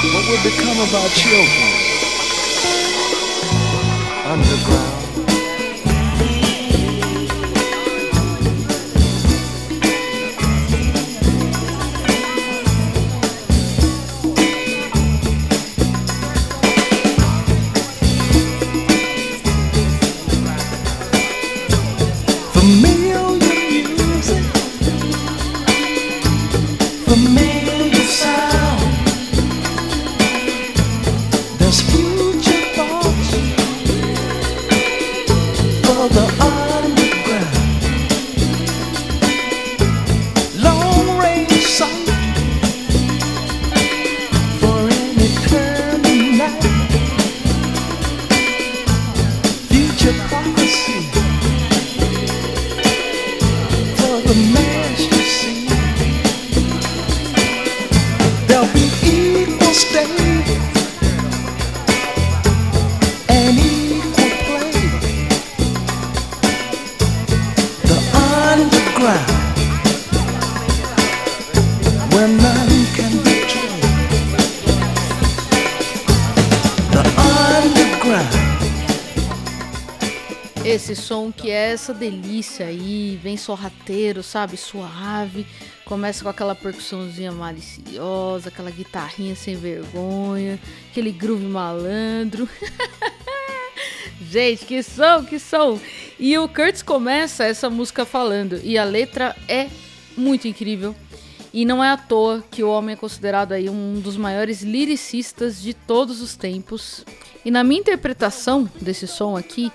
What will become of our children? Underground. É essa delícia aí, vem sorrateiro, sabe? Suave. Começa com aquela percussãozinha maliciosa, aquela guitarrinha sem vergonha, aquele groove malandro. Gente, que som, que som. E o Kurtz começa essa música falando, e a letra é muito incrível. E não é à toa que o homem é considerado aí um dos maiores lyricistas de todos os tempos. E na minha interpretação desse som aqui,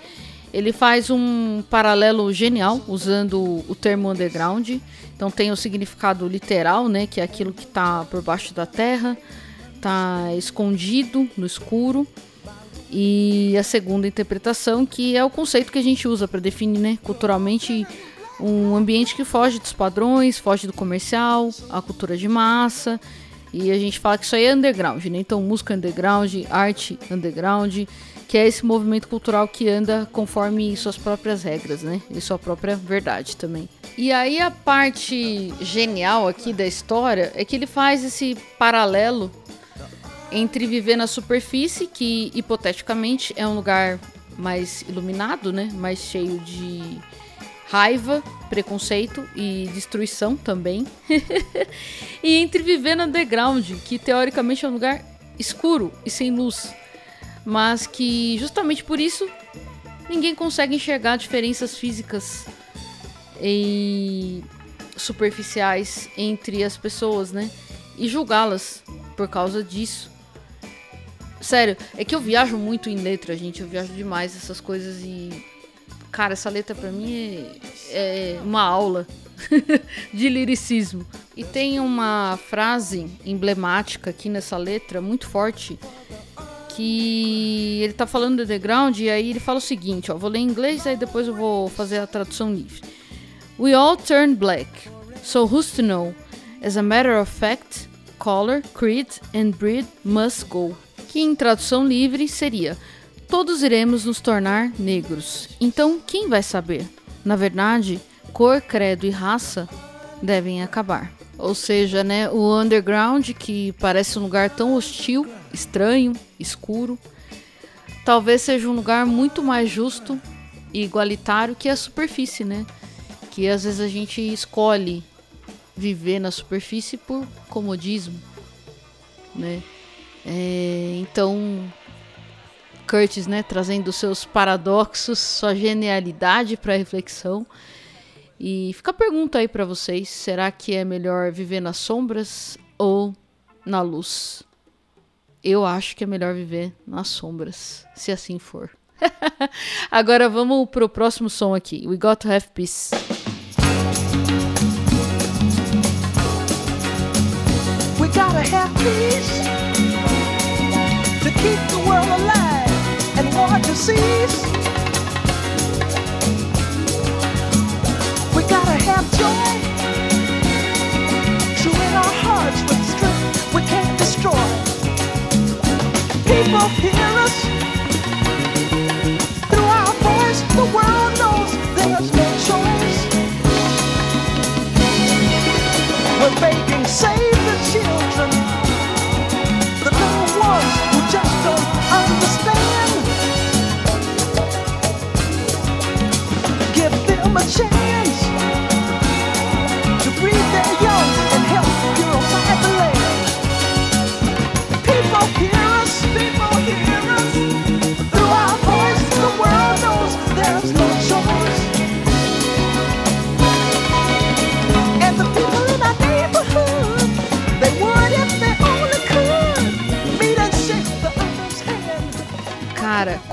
ele faz um paralelo genial usando o termo underground. Então tem o significado literal, né, que é aquilo que está por baixo da terra, está escondido no escuro. E a segunda interpretação, que é o conceito que a gente usa para definir, né, culturalmente um ambiente que foge dos padrões, foge do comercial, a cultura de massa. E a gente fala que isso aí é underground, né? Então, música underground, arte underground, que é esse movimento cultural que anda conforme suas próprias regras, né? E sua própria verdade também. E aí a parte genial aqui da história é que ele faz esse paralelo entre viver na superfície, que hipoteticamente é um lugar mais iluminado, né? Mais cheio de raiva, preconceito e destruição também. e entre viver no underground, que teoricamente é um lugar escuro e sem luz, mas que justamente por isso ninguém consegue enxergar diferenças físicas e superficiais entre as pessoas, né? E julgá-las por causa disso. Sério, é que eu viajo muito em letra, gente. Eu viajo demais essas coisas e Cara, essa letra para mim é, é uma aula de liricismo. E tem uma frase emblemática aqui nessa letra, muito forte, que ele tá falando do underground e aí ele fala o seguinte, ó, vou ler em inglês aí depois eu vou fazer a tradução livre. We all turn black, so who's to know? As a matter of fact, color, creed and breed must go. Que em tradução livre seria todos iremos nos tornar negros. Então, quem vai saber? Na verdade, cor, credo e raça devem acabar. Ou seja, né, o underground, que parece um lugar tão hostil, estranho, escuro, talvez seja um lugar muito mais justo e igualitário que a superfície, né? Que às vezes a gente escolhe viver na superfície por comodismo, né? É, então Curtis, né, trazendo seus paradoxos, sua genialidade para reflexão. E fica a pergunta aí para vocês: será que é melhor viver nas sombras ou na luz? Eu acho que é melhor viver nas sombras, se assim for. Agora vamos pro próximo som aqui. We got to have peace. We gotta have peace to keep to. We gotta have joy, true in our hearts with strength we can't destroy. People hear us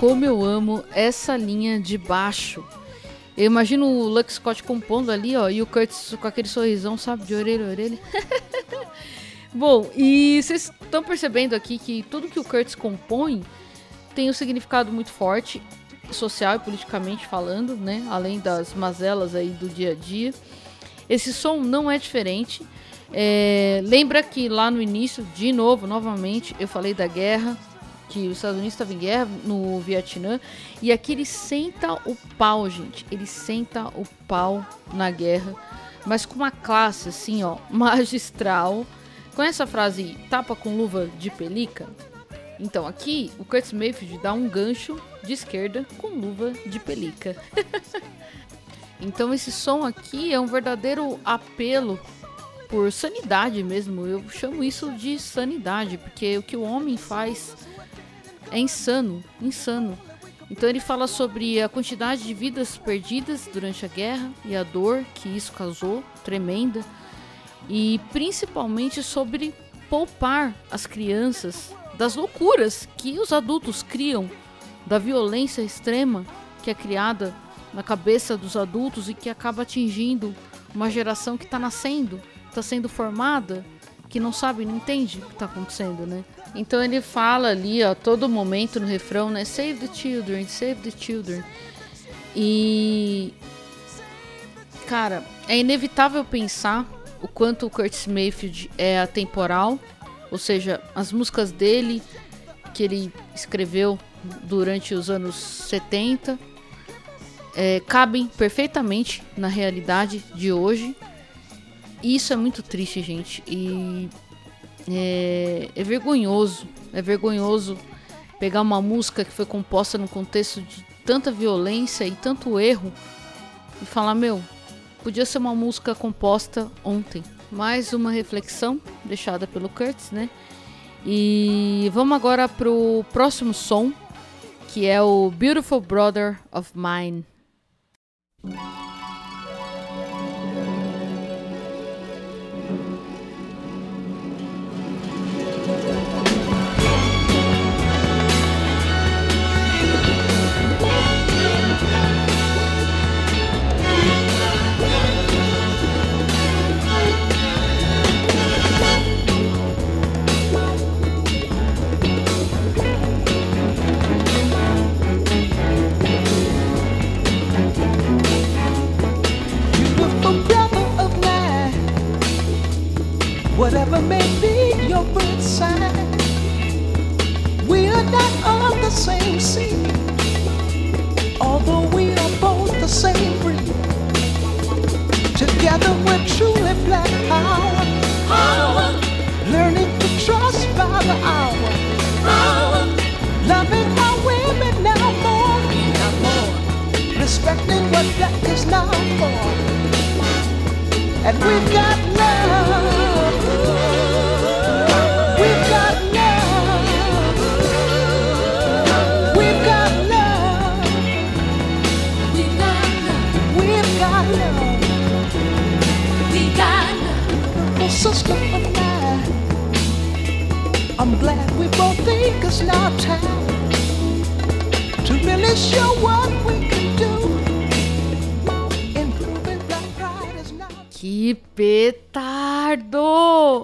como eu amo essa linha de baixo eu imagino o Lux Scott compondo ali, ó, e o Curtis com aquele sorrisão, sabe, de orelha a orelha. Bom, e vocês estão percebendo aqui que tudo que o Curtis compõe tem um significado muito forte, social e politicamente falando, né? Além das mazelas aí do dia a dia. Esse som não é diferente. É, lembra que lá no início, de novo, novamente, eu falei da guerra, que os Estados Unidos estavam em guerra no Vietnã e aqui ele senta o pau, gente. Ele senta o pau na guerra, mas com uma classe assim, ó, magistral. Com essa frase tapa com luva de pelica. Então aqui o Curtis Mayfield dá um gancho de esquerda com luva de pelica. então esse som aqui é um verdadeiro apelo por sanidade mesmo. Eu chamo isso de sanidade, porque o que o homem faz é insano, insano. Então ele fala sobre a quantidade de vidas perdidas durante a guerra e a dor que isso causou, tremenda, e principalmente sobre poupar as crianças das loucuras que os adultos criam, da violência extrema que é criada na cabeça dos adultos e que acaba atingindo uma geração que está nascendo, está sendo formada, que não sabe, não entende o que está acontecendo, né? Então ele fala ali a todo momento no refrão, né? Save the children, save the children. E cara, é inevitável pensar o quanto o Curtis Mayfield é atemporal, ou seja, as músicas dele que ele escreveu durante os anos 70 é, cabem perfeitamente na realidade de hoje. E isso é muito triste, gente. E é, é vergonhoso. É vergonhoso pegar uma música que foi composta num contexto de tanta violência e tanto erro e falar: meu, podia ser uma música composta ontem. Mais uma reflexão deixada pelo Curtis, né? E vamos agora pro próximo som, que é o Beautiful Brother of Mine. Whatever may be your birth sign. We are not of the same seed, although we are both the same breed. Together we're truly black power, power. learning to trust by the hour, hour. loving our women now more, now more, respecting what black is now for, and we've got Que petardo!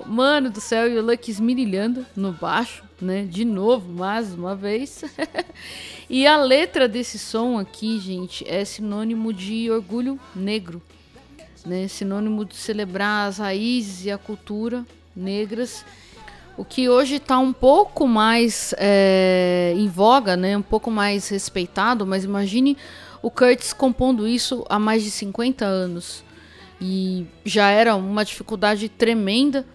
Mano do céu, e o Lucky esmirilhando no baixo, né? De novo, mais uma vez. e a letra desse som aqui, gente, é sinônimo de orgulho negro né, sinônimo de celebrar as raízes e a cultura negras, o que hoje está um pouco mais é, em voga, né, um pouco mais respeitado, mas imagine o Curtis compondo isso há mais de 50 anos. E já era uma dificuldade tremenda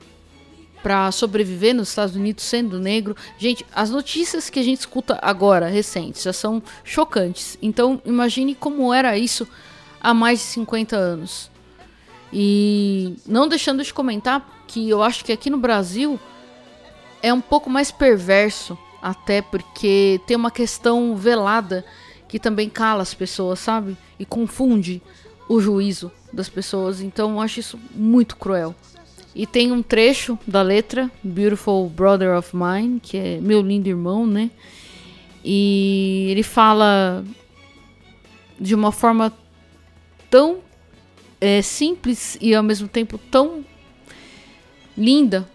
para sobreviver nos Estados Unidos sendo negro. Gente, as notícias que a gente escuta agora, recentes, já são chocantes. Então, imagine como era isso há mais de 50 anos. E não deixando de comentar que eu acho que aqui no Brasil é um pouco mais perverso, até porque tem uma questão velada que também cala as pessoas, sabe? E confunde o juízo das pessoas. Então eu acho isso muito cruel. E tem um trecho da letra, Beautiful Brother of Mine, que é meu lindo irmão, né? E ele fala de uma forma tão é, simples e ao mesmo tempo tão linda.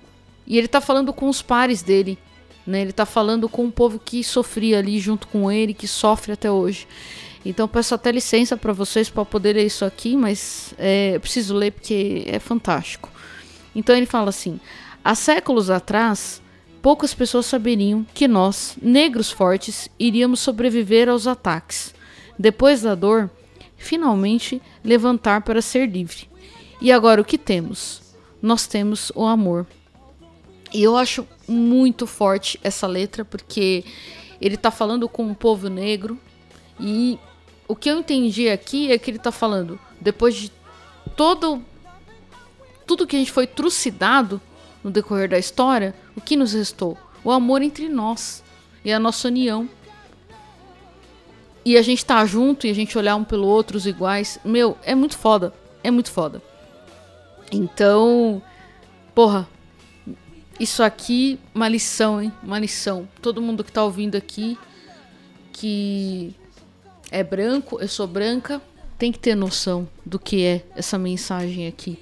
E ele tá falando com os pares dele, né? Ele tá falando com o povo que sofria ali junto com ele, que sofre até hoje. Então peço até licença para vocês para poder ler isso aqui, mas é, eu preciso ler porque é fantástico. Então ele fala assim: há séculos atrás, poucas pessoas saberiam que nós, negros fortes, iríamos sobreviver aos ataques. Depois da dor, finalmente levantar para ser livre. E agora o que temos? Nós temos o amor. E eu acho muito forte essa letra porque ele está falando com o povo negro e o que eu entendi aqui é que ele está falando depois de todo tudo que a gente foi trucidado no decorrer da história, o que nos restou? O amor entre nós e a nossa união e a gente tá junto e a gente olhar um pelo outro, os iguais, meu, é muito foda. É muito foda. Então, porra, isso aqui, uma lição, hein? Uma lição. Todo mundo que tá ouvindo aqui, que é branco, eu sou branca, tem que ter noção do que é essa mensagem aqui.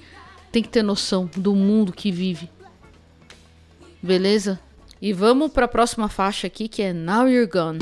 Tem que ter noção do mundo que vive. Beleza? E vamos para a próxima faixa aqui que é Now You're Gone.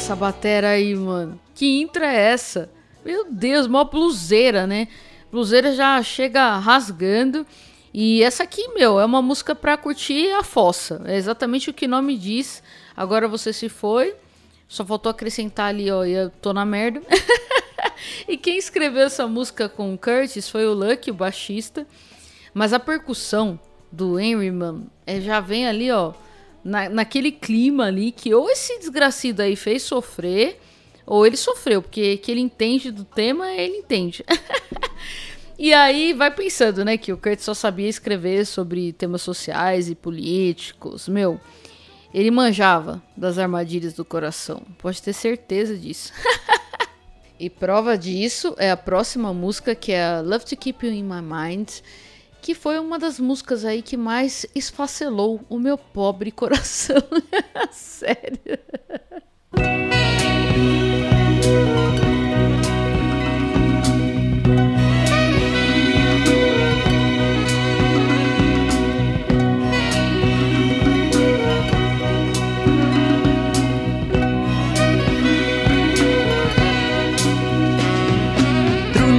Essa batera aí, mano? Que intro é essa? Meu Deus, mó bluseira, né? Bluseira já chega rasgando. E essa aqui, meu, é uma música pra curtir a fossa. É exatamente o que o nome diz. Agora você se foi. Só faltou acrescentar ali, ó, eu tô na merda. e quem escreveu essa música com o Curtis foi o Lucky, o baixista. Mas a percussão do Henry, mano, é, já vem ali, ó na, naquele clima ali que ou esse desgracido aí fez sofrer, ou ele sofreu, porque que ele entende do tema, ele entende. e aí vai pensando, né, que o Kurt só sabia escrever sobre temas sociais e políticos. Meu, ele manjava das armadilhas do coração. Pode ter certeza disso. e prova disso é a próxima música que é Love to Keep You in My Mind que foi uma das músicas aí que mais esfacelou o meu pobre coração. Sério.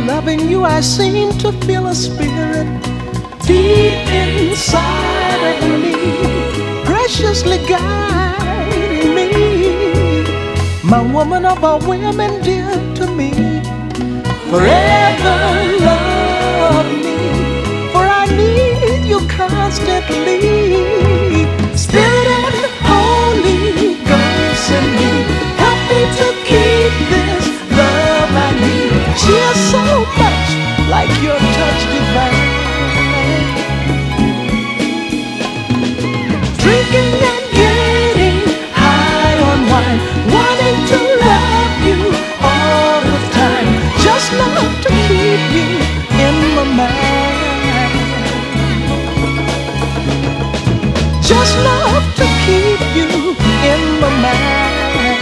Loving you, I seem to feel a spirit deep inside of me, preciously guiding me. My woman of all women, dear to me, forever love me, for I need you constantly. Spirit Holy Ghost in me, help me to keep this love I need. She is so much like your touch divine. Just love to keep you in my mind.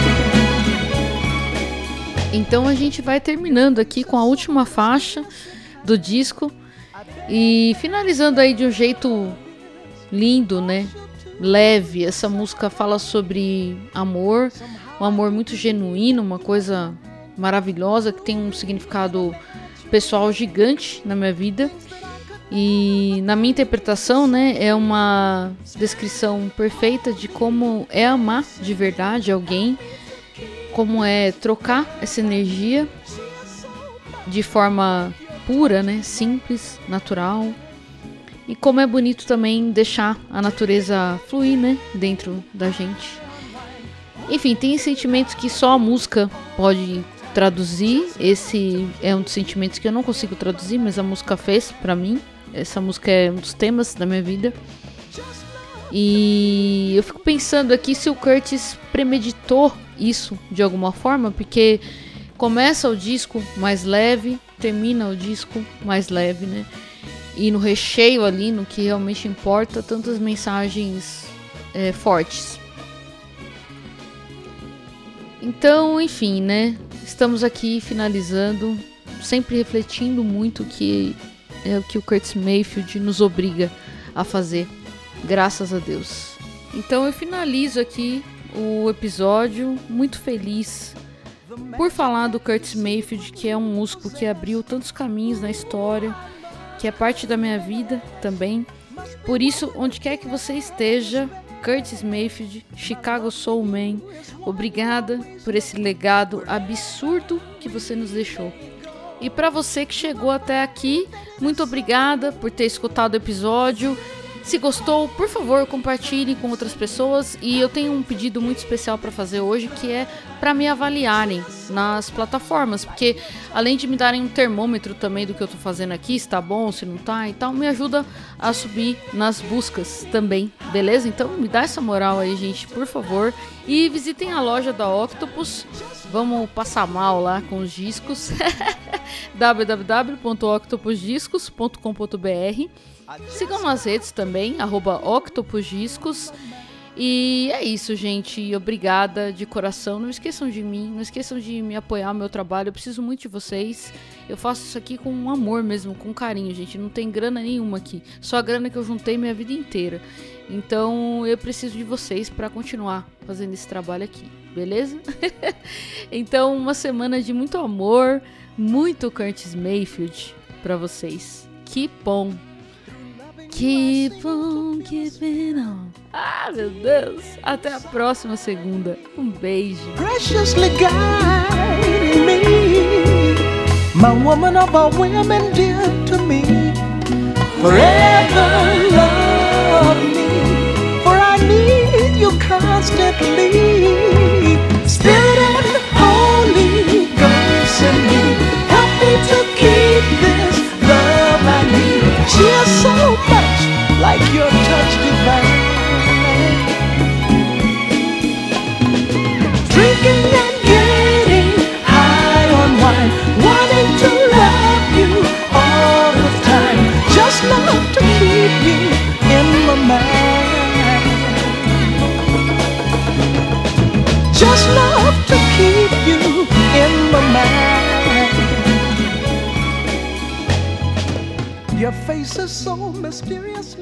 Então a gente vai terminando aqui com a última faixa do disco e finalizando aí de um jeito lindo, né? Leve. Essa música fala sobre amor, um amor muito genuíno, uma coisa maravilhosa que tem um significado pessoal gigante na minha vida. E na minha interpretação, né, é uma descrição perfeita de como é amar de verdade alguém, como é trocar essa energia de forma pura, né, simples, natural. E como é bonito também deixar a natureza fluir, né, dentro da gente. Enfim, tem sentimentos que só a música pode traduzir. Esse é um dos sentimentos que eu não consigo traduzir, mas a música fez para mim. Essa música é um dos temas da minha vida. E eu fico pensando aqui se o Curtis premeditou isso de alguma forma, porque começa o disco mais leve, termina o disco mais leve, né? E no recheio ali, no que realmente importa, tantas mensagens é, fortes. Então, enfim, né? Estamos aqui finalizando, sempre refletindo muito que é o que o Curtis Mayfield nos obriga a fazer, graças a Deus. Então eu finalizo aqui o episódio muito feliz por falar do Curtis Mayfield, que é um músico que abriu tantos caminhos na história, que é parte da minha vida também. Por isso, onde quer que você esteja, Curtis Mayfield, Chicago Soul Man, obrigada por esse legado absurdo que você nos deixou. E para você que chegou até aqui, muito obrigada por ter escutado o episódio. Se gostou, por favor, compartilhe com outras pessoas. E eu tenho um pedido muito especial para fazer hoje, que é para me avaliarem nas plataformas, porque além de me darem um termômetro também do que eu tô fazendo aqui, se tá bom, se não tá e tal, me ajuda a subir nas buscas também, beleza? Então me dá essa moral aí, gente, por favor. E visitem a loja da Octopus. Vamos passar mal lá com os discos. www.octopusdiscos.com.br Sigam nas redes também, arroba. E é isso, gente. Obrigada de coração. Não esqueçam de mim, não esqueçam de me apoiar no meu trabalho. Eu preciso muito de vocês. Eu faço isso aqui com amor mesmo, com carinho, gente. Não tem grana nenhuma aqui. Só a grana que eu juntei minha vida inteira. Então eu preciso de vocês para continuar fazendo esse trabalho aqui, beleza? então, uma semana de muito amor, muito Curtis Mayfield para vocês. Que bom! Keep on keeping on. Ah, meu Deus. Até a próxima segunda. Um beijo. Preciously me. My woman of all women, dear to me. Forever love me. For I need you constantly. Spirit and Holy Ghost in me. Help me to keep this is so much like your touch divine. Drinking and getting high on wine, wanting to love you all the time. Just love to keep you in my mind. Just love to keep you Your face is so mysterious.